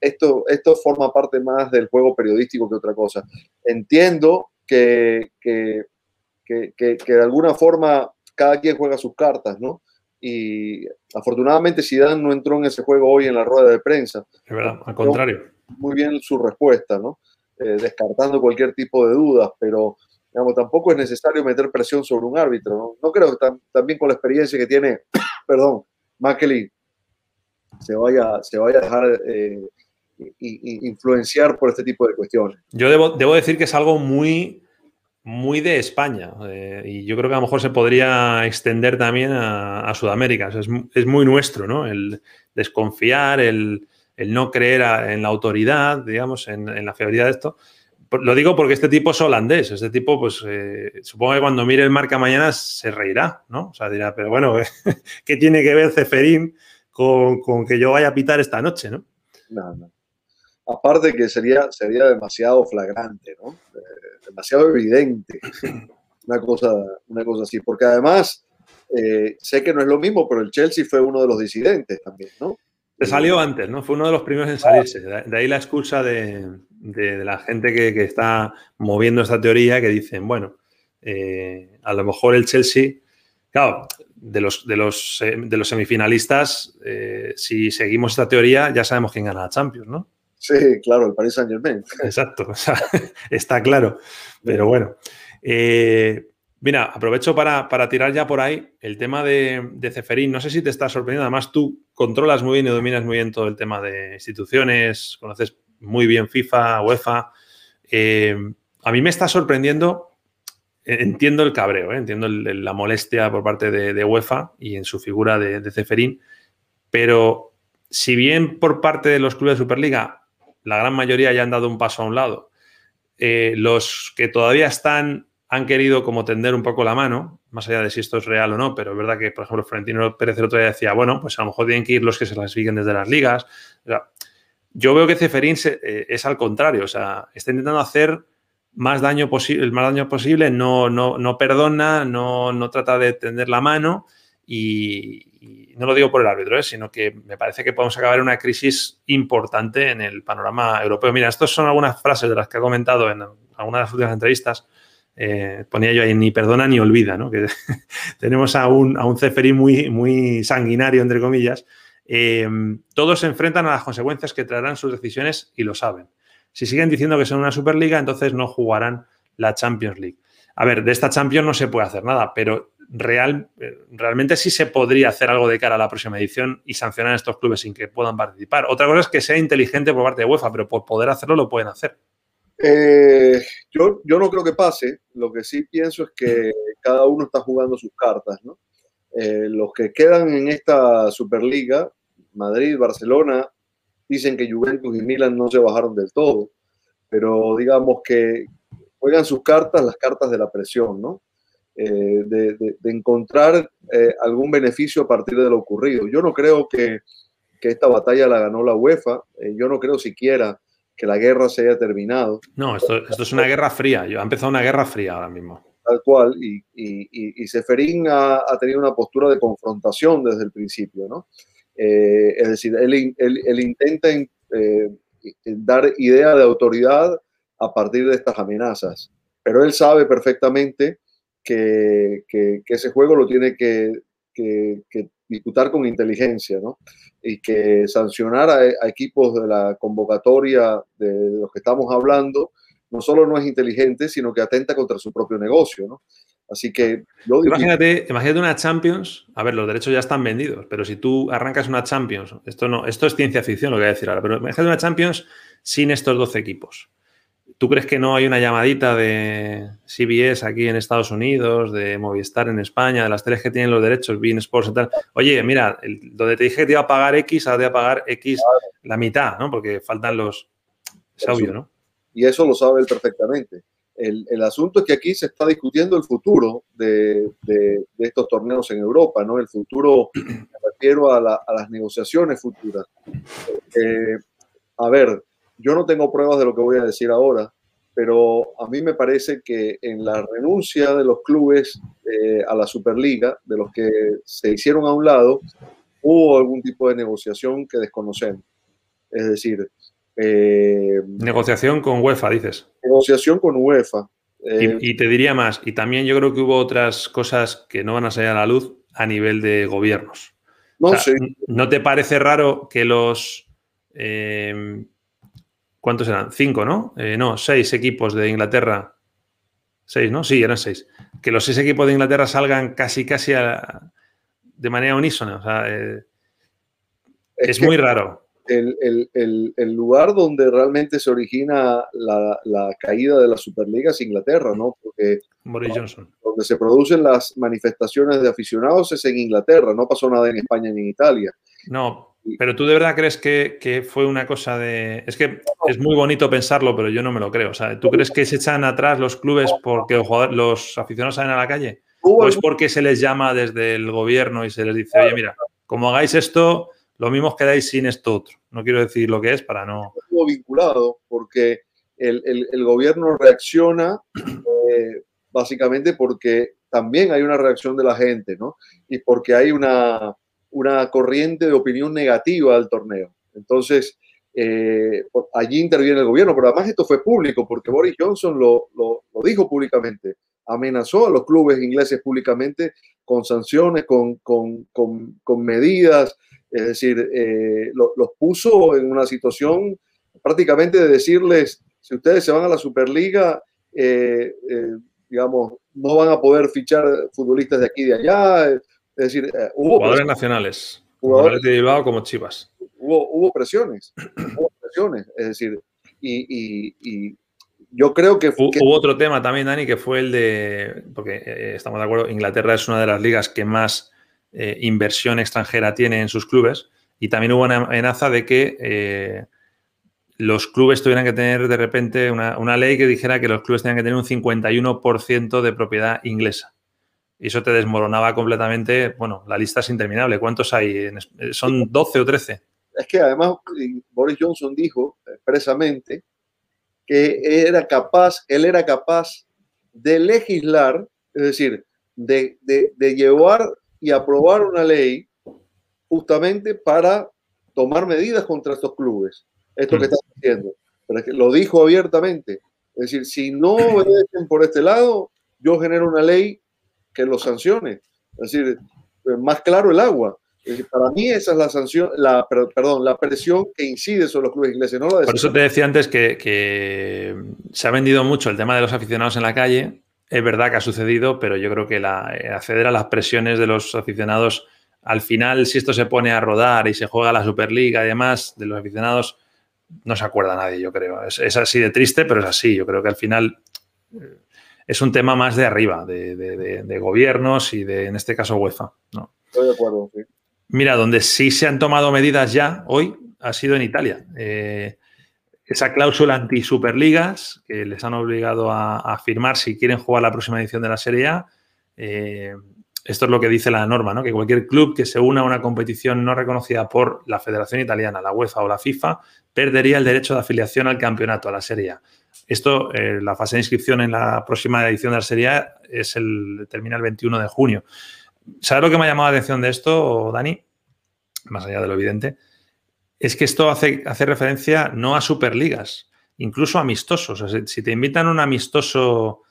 esto, esto forma parte más del juego periodístico que otra cosa. Entiendo que, que, que, de alguna forma cada quien juega sus cartas, ¿no? Y afortunadamente Zidane no entró en ese juego hoy en la rueda de prensa. Es verdad, al contrario. Muy bien su respuesta, ¿no? Eh, descartando cualquier tipo de dudas, pero digamos, tampoco es necesario meter presión sobre un árbitro, ¿no? No creo que también con la experiencia que tiene, perdón, Mackely se vaya, se vaya a dejar eh, influenciar por este tipo de cuestiones. Yo debo, debo decir que es algo muy, muy de España eh, y yo creo que a lo mejor se podría extender también a, Sudamérica. es, es, muy nuestro, ¿no? El desconfiar, el, el no creer en la autoridad, digamos, en, en, la fiabilidad de esto. Lo digo porque este tipo es holandés, este tipo, pues eh, supongo que cuando mire el marca mañana se reirá, ¿no? O sea, dirá, pero bueno, ¿qué tiene que ver Ceferín con, con que yo vaya a pitar esta noche, ¿no? No, no. Aparte que sería, sería demasiado flagrante, ¿no? Eh, demasiado evidente una cosa, una cosa así. Porque además, Eh, sé que no es lo mismo, pero el Chelsea fue uno de los disidentes también, ¿no? Se salió antes, ¿no? Fue uno de los primeros en salirse. De ahí la excusa de, la gente que, está moviendo esta teoría, que dicen, bueno, eh, a lo mejor el Chelsea, claro, de los, de los, eh, de los semifinalistas, si seguimos esta teoría, ya sabemos quién gana la Champions, ¿no? Sí, claro, el Paris Saint Germain. Exacto, está claro. Pero bueno, eh, mira, aprovecho para, tirar ya por ahí el tema de, de, Ceferín. No sé si te está sorprendiendo, además tú controlas muy bien y dominas muy bien todo el tema de instituciones, conoces muy bien FIFA, UEFA. Eh, a mí me está sorprendiendo, eh, entiendo el cabreo, entiendo la molestia por parte de, UEFA y en su figura de, de Ceferín, pero si bien por parte de los clubes de Superliga la gran mayoría ya han dado un paso a un lado. Eh, los que todavía están han querido como tender un poco la mano, más allá de si esto es real o no, pero es verdad que, por ejemplo, Florentino Pérez el otro día decía, bueno, pues a lo mejor tienen que ir los que se las siguen desde las ligas. yo veo que Ceferín eh, es al contrario, o sea, está intentando hacer más daño el más daño posible, no, no, no perdona, no, no trata de tender la mano y, no lo digo por el árbitro, ¿eh? sino que me parece que podemos acabar en una crisis importante en el panorama europeo. Mira, estas son algunas frases de las que ha comentado en algunas de las últimas entrevistas. Eh, ponía yo ahí ni perdona ni olvida, ¿no? Que tenemos a un, a un muy, muy sanguinario, entre comillas. Eh, todos se enfrentan a las consecuencias que traerán sus decisiones y lo saben. Si siguen diciendo que son una Superliga, entonces no jugarán la Champions League. A ver, de esta Champions no se puede hacer nada, pero real, eh, realmente sí se podría hacer algo de cara a la próxima edición y sancionar a estos clubes sin que puedan participar. Otra cosa es que sea inteligente por parte de UEFA, pero por poder hacerlo lo pueden hacer. Eh, yo, yo no creo que pase. Lo que sí pienso es que cada uno está jugando sus cartas. Eh, los que quedan en esta Superliga, Madrid, Barcelona, dicen que Juventus y Milan no se bajaron del todo, pero digamos que juegan sus cartas, las cartas de la presión, ¿no? Eh, de, encontrar eh, algún beneficio a partir de lo ocurrido. Yo no creo que, esta batalla la ganó la UEFA, eh, yo no creo siquiera que la guerra se haya terminado. No, esto, es una guerra fría, ha empezado una guerra fría ahora mismo. Tal cual, y, y, Seferín ha, tenido una postura de confrontación desde el principio, ¿no? es decir, él, él intenta dar idea de autoridad a partir de estas amenazas, pero él sabe perfectamente que, ese juego lo tiene que, disputar con inteligencia, ¿no? Y que sancionar a, equipos de la convocatoria de los que estamos hablando no solo no es inteligente, sino que atenta contra su propio negocio, ¿no? Así que imagínate, imagínate una Champions. A ver, los derechos ya están vendidos, pero si tú arrancas una Champions, esto no, esto es ciencia ficción lo que voy a decir ahora, pero imagínate una Champions sin estos 12 equipos. ¿Tú crees que no hay una llamadita de CBS aquí en Estados Unidos, de Movistar en España, de las tres que tienen los derechos, Bean Sports y tal? Oye, mira, donde te dije que te iba a pagar X, ahora te iba a pagar X la mitad, ¿no? Porque faltan los... Es obvio, ¿no? Y eso lo sabe él perfectamente. El, asunto es que aquí se está discutiendo el futuro de, estos torneos en Europa, ¿no? El futuro, me refiero a, las negociaciones futuras. Eh, a ver, yo no tengo pruebas de lo que voy a decir ahora, pero a mí me parece que en la renuncia de los clubes eh, a la Superliga, de los que se hicieron a un lado, hubo algún tipo de negociación que desconocemos. Es decir... Eh, negociación con UEFA, dices. Negociación con UEFA. Eh, y, te diría más, y también yo creo que hubo otras cosas que no van a salir a la luz a nivel de gobiernos. No, ¿No te parece raro que los... ¿Cuántos eran? Cinco, ¿no? Eh, no, seis equipos de Inglaterra. Seis, ¿no? Sí, eran seis. Que los seis equipos de Inglaterra salgan casi, casi de manera unísona. O sea, eh, es, muy raro. El, lugar donde realmente se origina la, caída de la Superliga es Inglaterra, ¿no? Porque Boris Johnson. donde se producen las manifestaciones de aficionados es en Inglaterra, no pasó nada en España ni en Italia. No, pero tú de verdad crees que, fue una cosa de... Es que es muy bonito pensarlo, pero yo no me lo creo. O sea, ¿tú crees que se echan atrás los clubes porque los, aficionados salen a la calle? ¿O es porque se les llama desde el gobierno y se les dice, oye, mira, como hagáis esto, lo mismo os quedáis sin esto otro? No quiero decir lo que es para no... Estuvo vinculado porque el, gobierno reacciona eh, básicamente porque también hay una reacción de la gente, ¿no? Y porque hay una, una corriente de opinión negativa al torneo. Entonces, eh, allí interviene el gobierno, pero además esto fue público, porque Boris Johnson lo, lo, dijo públicamente, amenazó a los clubes ingleses públicamente con sanciones, con, con, con, con medidas, es decir, eh, los puso en una situación prácticamente de decirles, si ustedes se van a la Superliga, eh, digamos, no van a poder fichar futbolistas de aquí y de allá. Es decir, hubo jugadores nacionales, jugadores de Bilbao como Chivas hubo, presiones, hubo presiones, es decir, y, yo creo que, Hubo otro tema también, Dani, que fue el de, porque eh, estamos de acuerdo, Inglaterra es una de las ligas que más eh, inversión extranjera tiene en sus clubes y también hubo una amenaza de que eh, los clubes tuvieran que tener de repente una, una, ley que dijera que los clubes tenían que tener un 51% de propiedad inglesa. Y eso te desmoronaba completamente. Bueno, la lista es interminable. ¿Cuántos hay? ¿Son 12 o 13? es que además Boris Johnson dijo expresamente que era capaz, él era capaz de legislar, es decir, de, llevar y aprobar una ley justamente para tomar medidas contra estos clubes. Esto que mm. está diciendo. Pero es que lo dijo abiertamente. Es decir, si no obedecen por este lado, yo genero una ley que los sancione. Es decir, más claro el agua. Para mí esa es la sanción, la, perdón, la presión que incide sobre los clubes ingleses. ¿no? Por eso te decía antes que, se ha vendido mucho el tema de los aficionados en la calle. Es verdad que ha sucedido, pero yo creo que la, eh, acceder a las presiones de los aficionados, al final, si esto se pone a rodar y se juega la Superliga y demás, de los aficionados, no se acuerda nadie, yo creo. Es, así de triste, pero es así. Yo creo que al final eh, es un tema más de arriba, de, gobiernos y de, en este caso, UEFA. ¿no? Estoy de acuerdo, sí. Mira, donde sí se han tomado medidas ya hoy ha sido en Italia. Eh, esa cláusula anti-superligas que les han obligado a, firmar si quieren jugar la próxima edición de la Serie A. Eh, esto es lo que dice la norma, ¿no? que cualquier club que se una a una competición no reconocida por la Federación Italiana, la UEFA o la FIFA, perdería el derecho de afiliación al campeonato, a la Serie A. Esto, eh, la fase de inscripción en la próxima edición de la Serie es el, termina el 21 de junio. ¿Sabes lo que me ha llamado la atención de esto, Dani? Más allá de lo evidente. Es que esto hace, hace referencia no a superligas, incluso amistosos. si te invitan a un amistoso,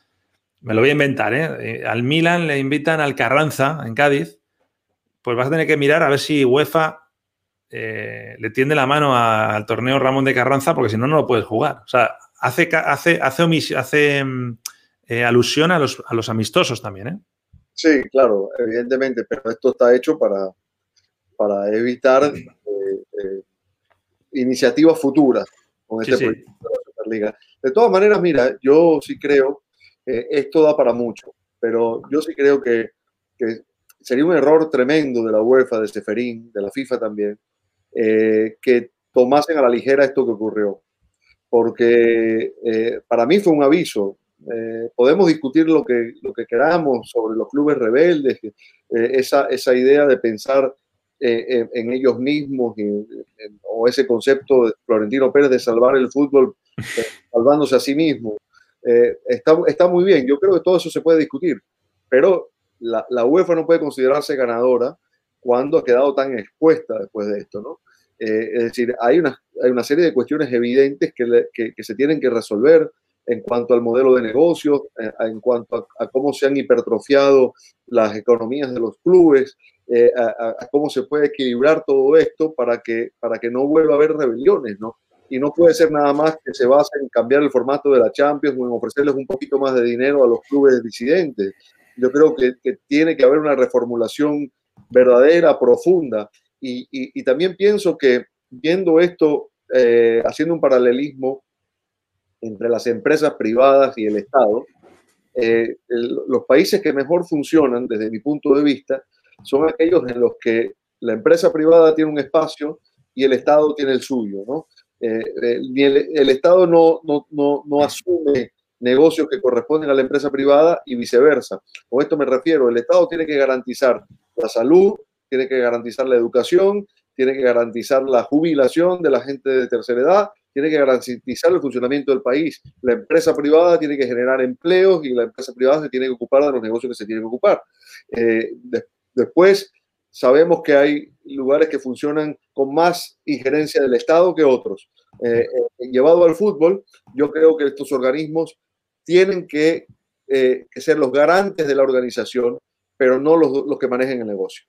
me lo voy a inventar, ¿eh? ¿eh? Al Milan le invitan al Carranza, en Cádiz, pues vas a tener que mirar a ver si UEFA eh, le tiende la mano al torneo Ramón de Carranza, porque si no, no lo puedes jugar. O sea, hace, hace, hace, hace mm, eh, alusión a los, a los amistosos también, ¿eh? Sí, claro, evidentemente, pero esto está hecho para, para evitar eh, eh, iniciativas futuras con este proyecto de la Superliga. De todas maneras, mira, yo sí creo que esto da para mucho, pero yo sí creo que, sería un error tremendo de la UEFA, de Seferín, de la FIFA también, eh, que tomasen a la ligera esto que ocurrió. Porque para mí fue un aviso, eh, podemos discutir lo que, lo que queramos sobre los clubes rebeldes, eh, esa, esa idea de pensar eh, en, ellos mismos o ese concepto de Florentino Pérez de salvar el fútbol salvándose a sí mismo. está, está muy bien, yo creo que todo eso se puede discutir, pero la, la, UEFA no puede considerarse ganadora cuando ha quedado tan expuesta después de esto, ¿no? Es decir, hay una, hay una serie de cuestiones evidentes que, que, que se tienen que resolver en cuanto al modelo de negocio, eh, en cuanto a, cómo se han hipertrofiado las economías de los clubes, eh, a, cómo se puede equilibrar todo esto para que, para que no vuelva a haber rebeliones, ¿no? Y no puede ser nada más que se base en cambiar el formato de la Champions o en ofrecerles un poquito más de dinero a los clubes disidentes. Yo creo que, tiene que haber una reformulación verdadera, profunda. Y, también pienso que viendo esto, eh, haciendo un paralelismo, entre las empresas privadas y el Estado, eh, los países que mejor funcionan, desde mi punto de vista, son aquellos en los que la empresa privada tiene un espacio y el Estado tiene el suyo. ¿no? Eh, el, Estado no, asume negocios que corresponden a la empresa privada y viceversa. Con esto me refiero, el Estado tiene que garantizar la salud, tiene que garantizar la educación, tiene que garantizar la jubilación de la gente de tercera edad, tiene que garantizar el funcionamiento del país. La empresa privada tiene que generar empleos y la empresa privada se tiene que ocupar de los negocios que se tienen que ocupar. Eh, después, sabemos que hay lugares que funcionan con más injerencia del Estado que otros. Eh, eh, llevado al fútbol, yo creo que estos organismos tienen que, ser los garantes de la organización, pero no los, que manejen el negocio.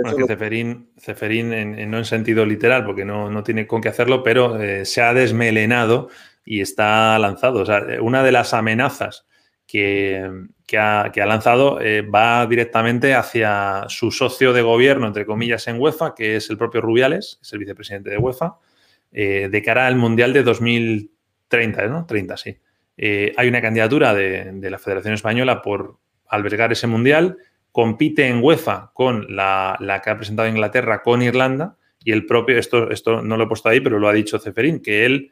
Bueno, que Ceferín, en, no en sentido literal, porque no, no tiene con qué hacerlo, pero se ha desmelenado y está lanzado. O sea, una de las amenazas que, ha, lanzado eh, va directamente hacia su socio de gobierno, entre comillas, en UEFA, que es el propio Rubiales, que es el vicepresidente de UEFA, eh, de cara al Mundial de 2030, ¿no? 30, sí. Eh, hay una candidatura de, la Federación Española por albergar ese Mundial, compite en UEFA con la, que ha presentado Inglaterra con Irlanda, y el propio, esto, esto no lo he puesto ahí, pero lo ha dicho Ceferín, que él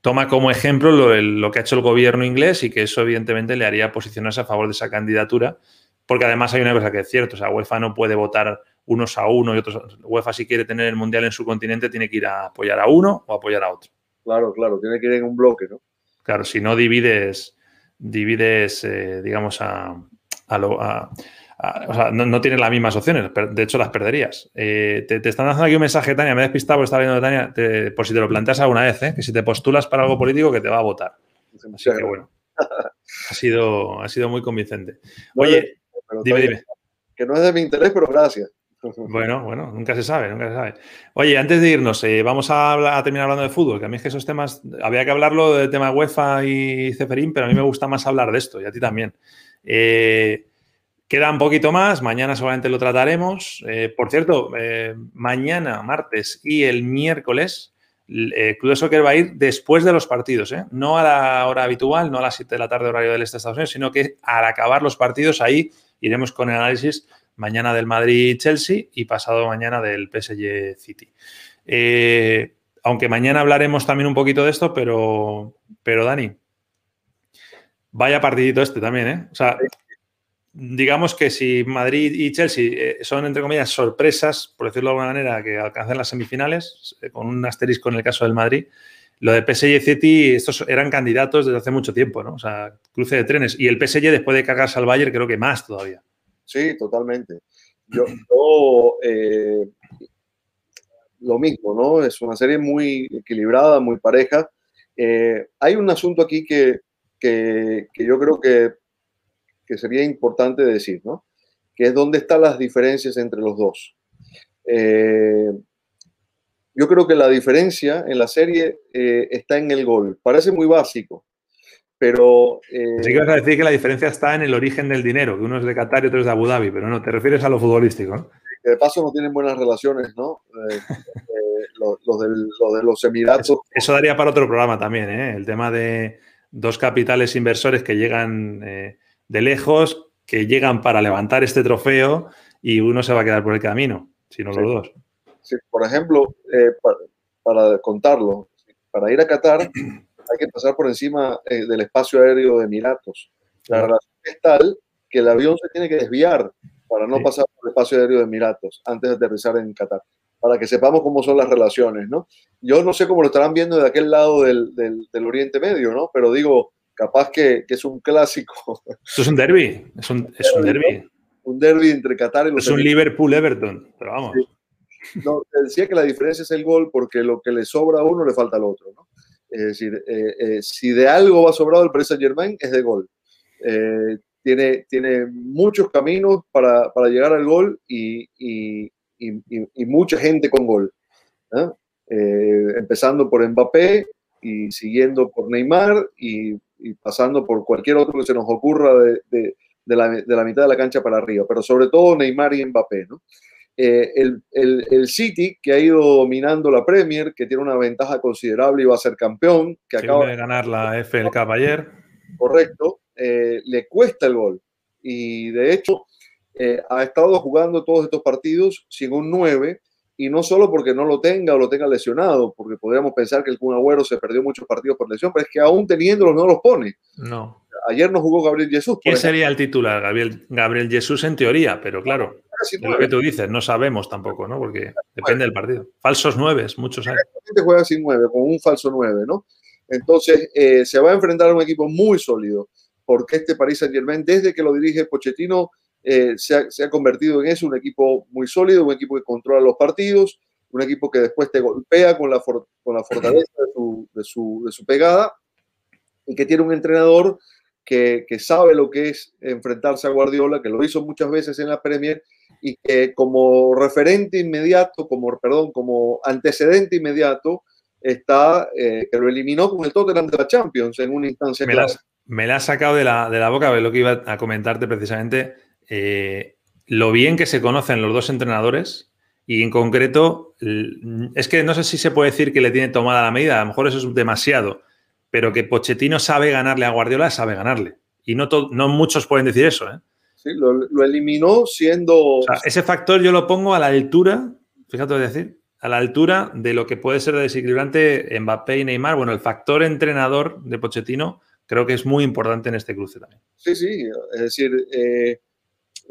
toma como ejemplo lo, que ha hecho el gobierno inglés y que eso evidentemente le haría posicionarse a favor de esa candidatura, porque además hay una cosa que es cierto, o sea, UEFA no puede votar unos a uno y otros. UEFA si quiere tener el mundial en su continente tiene que ir a apoyar a uno o apoyar a otro. Claro, claro, tiene que ir en un bloque, ¿no? Claro, si no divides, divides, eh, digamos, a, a, o sea, no, tienes las mismas opciones, de hecho las perderías. Eh, te, están dando aquí un mensaje, Tania, me he despistado porque estaba viendo Tania, por si te lo planteas alguna vez, ¿eh? que si te postulas para algo político que te va a votar. Así que bueno, ha sido, ha sido muy convincente. Oye, dime, dime. Que no es de mi interés, pero gracias. Bueno, bueno, nunca se sabe, nunca se sabe. Oye, antes de irnos, eh, vamos a, terminar hablando de fútbol, que a mí es que esos temas, había que hablarlo del tema UEFA y Ceferín, pero a mí me gusta más hablar de esto y a ti también. Eh, Queda un poquito más, mañana seguramente lo trataremos. Eh, por cierto, eh, mañana, martes y el miércoles, el Club de Soccer va a ir después de los partidos, no a la hora habitual, no a las 7 de la tarde horario del este de Estados Unidos, sino que al acabar los partidos ahí iremos con el análisis mañana del Madrid-Chelsea y pasado mañana del PSG City. aunque mañana hablaremos también un poquito de esto, pero, pero Dani, vaya partidito este también, ¿eh? O sea, digamos que si Madrid y Chelsea eh, son, entre comillas, sorpresas, por decirlo de alguna manera, que alcancen las semifinales, eh, con un asterisco en el caso del Madrid, lo de PSG y City, estos eran candidatos desde hace mucho tiempo, ¿no? O sea, cruce de trenes. Y el PSG, después de cagarse al Bayern, creo que más todavía. Sí, totalmente. Yo, eh, lo mismo, ¿no? Es una serie muy equilibrada, muy pareja. hay un asunto aquí que, que yo creo que que sería importante decir, ¿no? Que es dónde están las diferencias entre los dos. Eh, yo creo que la diferencia en la serie eh, está en el gol. Parece muy básico, pero... Eh, sí que vas a decir que la diferencia está en el origen del dinero, que uno es de Qatar y otro es de Abu Dhabi, pero no, te refieres a lo futbolístico, ¿no? Que de paso no tienen buenas relaciones, ¿no? los, de los Emiratos. Eso, daría para otro programa también, ¿eh? El tema de dos capitales inversores que llegan de lejos que llegan para levantar este trofeo y uno se va a quedar por el camino, sino los dos. Sí, por ejemplo, eh, para, contarlo, para ir a Qatar hay que pasar por encima eh, del espacio aéreo de Emiratos. La relación es tal que el avión se tiene que desviar para no pasar por el espacio aéreo de Emiratos antes de aterrizar en Qatar, para que sepamos cómo son las relaciones, ¿no? Yo no sé cómo lo estarán viendo de aquel lado del, del, del Oriente Medio, ¿no? Pero digo, capaz que, es un clásico. Esto es un derby, es un, es un derby. Un derby entre Qatar y los Es un Liverpool-Everton, pero vamos. No, decía que la diferencia es el gol porque lo que le sobra a uno le falta al otro, ¿no? Es decir, eh, eh, si de algo va sobrado el Paris Saint Germain es de gol. Eh, tiene, tiene muchos caminos para, para llegar al gol y, y, y, mucha gente con gol. empezando por Mbappé y siguiendo por Neymar y y pasando por cualquier otro que se nos ocurra de, de, la, de, la, mitad de la cancha para arriba, pero sobre todo Neymar y Mbappé. ¿no? Eh, el, el, el, City, que ha ido dominando la Premier, que tiene una ventaja considerable y va a ser campeón, que acaba de ganar la FL Cup ayer. Correcto, eh, le cuesta el gol. Y de hecho, eh, ha estado jugando todos estos partidos sin un 9 y no solo porque no lo tenga o lo tenga lesionado, porque podríamos pensar que el Kun Agüero se perdió muchos partidos por lesión, pero es que aún teniéndolos no los pone. No. Ayer no jugó Gabriel Jesús. ¿Quién sería el titular? Gabriel, Gabriel Jesús en teoría, pero claro. Es lo que tú dices, no sabemos tampoco, ¿no? Porque depende del partido. Falsos nueve, muchos hay. juega sin nueve, con un falso nueve, ¿no? Entonces, eh, se va a enfrentar a un equipo muy sólido, porque este Paris Saint Germain, desde que lo dirige Pochettino, eh, se, ha, convertido en eso, un equipo muy sólido, un equipo que controla los partidos, un equipo que después te golpea con la, con la fortaleza de su, de su pegada y que tiene un entrenador que, sabe lo que es enfrentarse a Guardiola, que lo hizo muchas veces en la Premier y que como referente inmediato, como, perdón, como antecedente inmediato, está, eh, que lo eliminó con el Tottenham de la Champions en una instancia me, la, me la ha sacado de la, de la boca, lo que iba a comentarte precisamente, eh, lo bien que se conocen los dos entrenadores y en concreto, es que no sé si se puede decir que le tiene tomada la medida, a lo mejor eso es demasiado, pero que Pochettino sabe ganarle a Guardiola, sabe ganarle. Y no, no muchos pueden decir eso. ¿eh? Sí, lo, eliminó siendo... ese factor yo lo pongo a la altura, fíjate decir, a la altura de lo que puede ser desequilibrante Mbappé y Neymar. Bueno, el factor entrenador de Pochettino creo que es muy importante en este cruce también. Sí, sí, es decir, eh,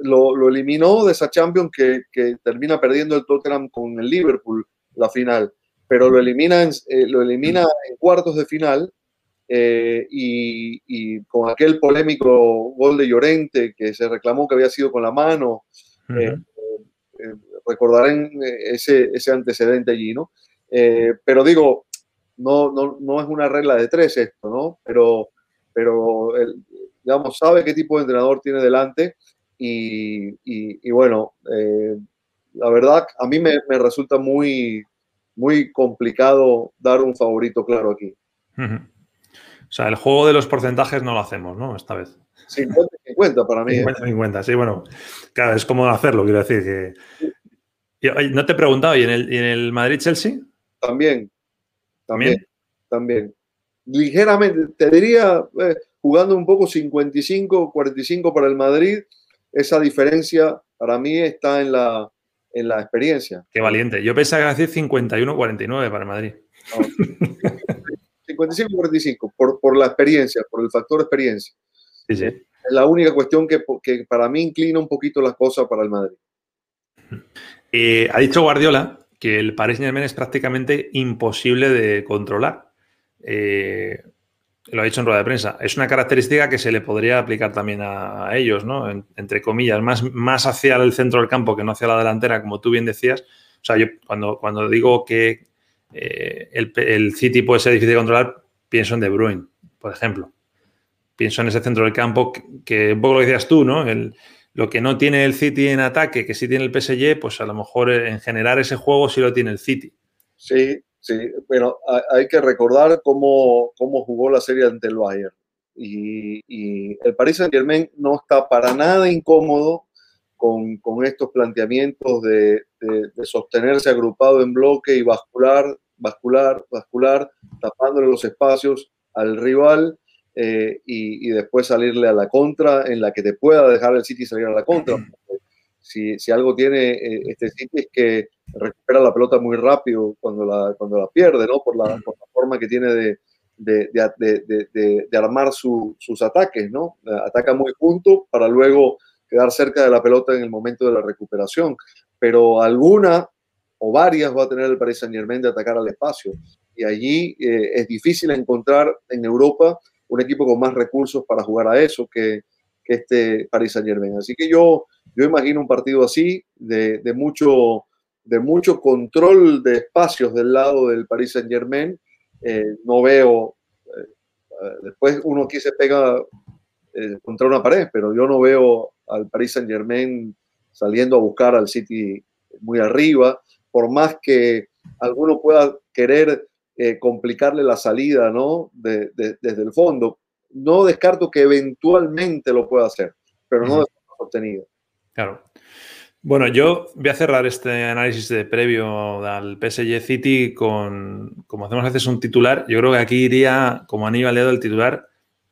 lo, eliminó de esa Champions que, termina perdiendo el Tottenham con el Liverpool la final, pero lo elimina eh, lo elimina en cuartos de final eh, y, con aquel polémico gol de Llorente que se reclamó que había sido con la mano, eh, recordarán ese, ese, antecedente allí, ¿no? pero digo, no, no, no, es una regla de tres esto, ¿no? Pero, pero digamos, sabe qué tipo de entrenador tiene delante y, y, bueno, la verdad, a mí me, me, resulta muy, muy complicado dar un favorito claro aquí. O sea, el juego de los porcentajes no lo hacemos, ¿no? Esta vez. 50-50 para mí. 50-50, ¿eh? sí, bueno. Claro, es como hacerlo, quiero decir que. no te he preguntado, ¿y en el, en el Madrid-Chelsea? También. También. También. Ligeramente, te diría, eh, jugando un poco 55-45 para el Madrid, esa diferencia para mí está en la, en la experiencia. Qué valiente. Yo pensaba que decir 51-49 para el Madrid. 55-45, por, por la experiencia, por el factor experiencia. Es la única cuestión que, que, para mí inclina un poquito las cosas para el Madrid. Eh, ha dicho Guardiola que el Paris Saint-Germain es prácticamente imposible de controlar. Eh, lo ha dicho en rueda de prensa. Es una característica que se le podría aplicar también a, ellos, ¿no? entre comillas, más, más hacia el centro del campo que no hacia la delantera, como tú bien decías. O sea, yo cuando, cuando digo que eh, el, City puede ser difícil de controlar, pienso en De Bruyne, por ejemplo. Pienso en ese centro del campo que, un poco lo decías tú, ¿no? lo que no tiene el City en ataque, que sí tiene el PSG, pues a lo mejor en generar ese juego sí lo tiene el City. Sí, sí, pero hay que recordar cómo, cómo jugó la serie ante el Bayern. Y, y, el Paris Saint Germain no está para nada incómodo con, con estos planteamientos de, de, sostenerse agrupado en bloque y bascular, bascular, bascular, tapándole los espacios al rival eh, y, y, después salirle a la contra en la que te pueda dejar el City salir a la contra. Si, si algo tiene eh, este City es que recupera la pelota muy rápido cuando la, cuando la pierde, ¿no? Por la, por la forma que tiene de, de, de, de armar su, sus ataques, ¿no? Ataca muy junto para luego quedar cerca de la pelota en el momento de la recuperación, pero alguna o varias va a tener el Paris Saint Germain de atacar al espacio. Y allí eh, es difícil encontrar en Europa un equipo con más recursos para jugar a eso que, que este Paris Saint Germain. Así que yo, yo imagino un partido así, de, de, mucho, de mucho control de espacios del lado del Paris Saint Germain. Eh, no veo, eh, después uno aquí se pega contra una pared, pero yo no veo al Paris Saint Germain saliendo a buscar al City muy arriba, por más que alguno pueda querer eh, complicarle la salida ¿no? desde el fondo. No descarto que eventualmente lo pueda hacer, pero no de forma sostenida. Claro. Bueno, yo voy a cerrar este análisis de previo al PSG City con, como hacemos a veces, un titular. Yo creo que aquí iría como anillo al dedo el titular,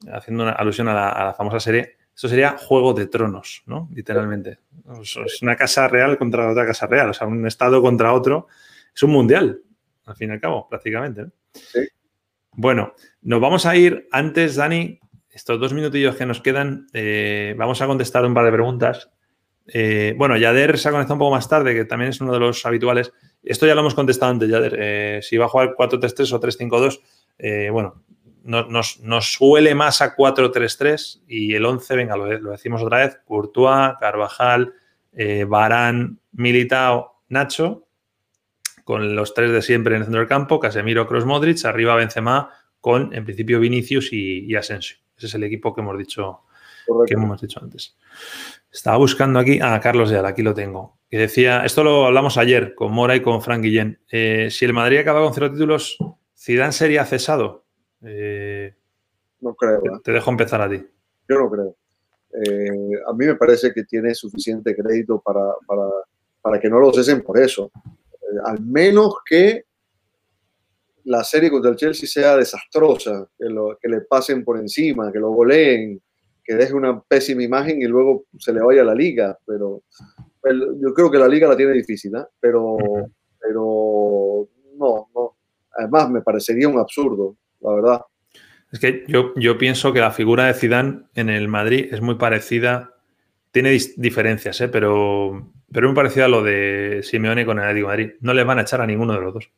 haciendo una alusión a la, a la famosa serie eso sería Juego de Tronos, ¿no? Literalmente. Es una casa real contra otra casa real, o sea, un estado contra otro. Es un mundial, al fin y al cabo, prácticamente. Sí. Bueno, nos vamos a ir antes, Dani, estos dos minutillos que nos quedan, eh, vamos a contestar un par de preguntas. Eh, bueno, Yader se ha conectado un poco más tarde, que también es uno de los habituales. Esto ya lo hemos contestado antes, Yader. Eh, si va a jugar 4-3-3 o 3-5-2, eh, bueno, nos, nos, huele más a 4-3-3 y el 11, venga, lo, decimos otra vez, Courtois, Carvajal, Barán, Militao, Nacho, con los tres de siempre en el centro del campo, Casemiro, Cross, Modric, arriba Benzema, con en principio Vinicius y, Asensio. Ese es el equipo que hemos dicho, que hemos dicho antes. Estaba buscando aquí, ah, Carlos Leal, aquí lo tengo. Que decía, esto lo hablamos ayer con Mora y con Frank Guillén. Eh, si el Madrid acaba con cero títulos, ¿Zidane sería cesado? Eh, no creo. Te, dejo empezar a ti. Yo no creo. Eh, a mí me parece que tiene suficiente crédito para, para, que no lo cesen por eso. al menos que la serie contra el Chelsea sea desastrosa, que, lo, que le pasen por encima, que lo goleen, que deje una pésima imagen y luego se le vaya a la liga. Pero yo creo que la liga la tiene difícil, ¿eh? pero, pero no, no. Además, me parecería un absurdo, la verdad. Es que yo, yo pienso que la figura de Zidane en el Madrid es muy parecida, tiene diferencias, ¿eh? pero, pero es muy parecida a lo de Simeone con el Atlético de Madrid. No les van a echar a ninguno de los dos.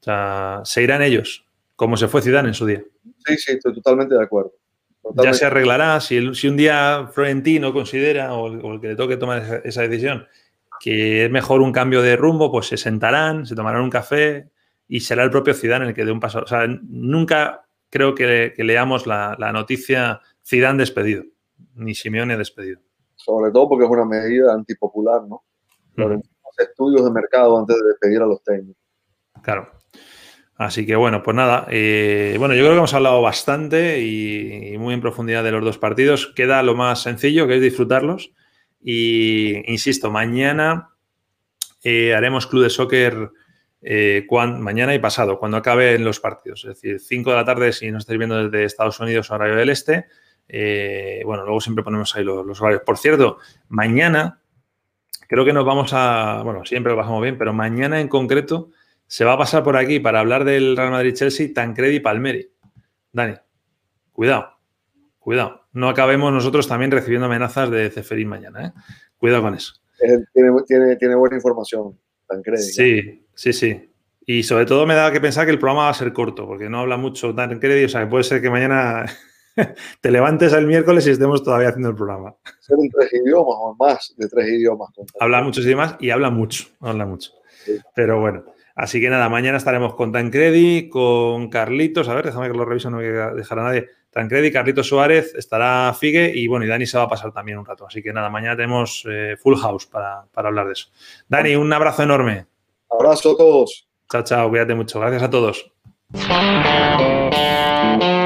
O sea, se irán ellos, como se fue Zidane en su día. Sí, sí, estoy totalmente de acuerdo. Ya se arreglará. Si, un día Florentino considera, o el, que le toque tomar esa, decisión, que es mejor un cambio de rumbo, pues se sentarán, se tomarán un café y será el propio Zidane el que dé un paso. O sea, nunca creo que, leamos la, noticia Zidane despedido, ni Simeone despedido. Sobre todo porque es una medida antipopular, ¿no? Los estudios de mercado antes de despedir a los técnicos. Claro. Así que bueno, pues nada, eh, bueno, yo creo que hemos hablado bastante y, muy en profundidad de los dos partidos. Queda lo más sencillo, que es disfrutarlos. Y insisto, mañana eh, haremos club de soccer eh, mañana y pasado, cuando acaben los partidos. Es decir, 5 de la tarde si nos estáis viendo desde Estados Unidos o horario del Este. bueno, luego siempre ponemos ahí los, los, horarios. Por cierto, mañana creo que nos vamos a, bueno, siempre lo pasamos bien, pero mañana en concreto se va a pasar por aquí para hablar del Real Madrid-Chelsea, Tancredi y Palmeri. Dani, cuidado, cuidado. No acabemos nosotros también recibiendo amenazas de Ceferín mañana. ¿eh? Cuidado con eso. Tiene, buena información, Tancredi. Sí, sí, sí. Y sobre todo me da que pensar que el programa va a ser corto, porque no habla mucho Tancredi. O sea, que puede ser que mañana te levantes el miércoles y estemos todavía haciendo el programa. Ser en tres idiomas o más de tres idiomas. Habla muchos idiomas y habla mucho, habla mucho. Pero bueno. Así que nada, mañana estaremos con Tancredi, con Carlitos, a ver, déjame que lo revise, no voy a dejar a nadie. Tancredi, Carlitos Suárez, estará Figue y bueno, y Dani se va a pasar también un rato. Así que nada, mañana tenemos eh, full house para, para hablar de eso. Dani, un abrazo enorme. Abrazo a todos. Chao, chao, cuídate mucho. Gracias a todos.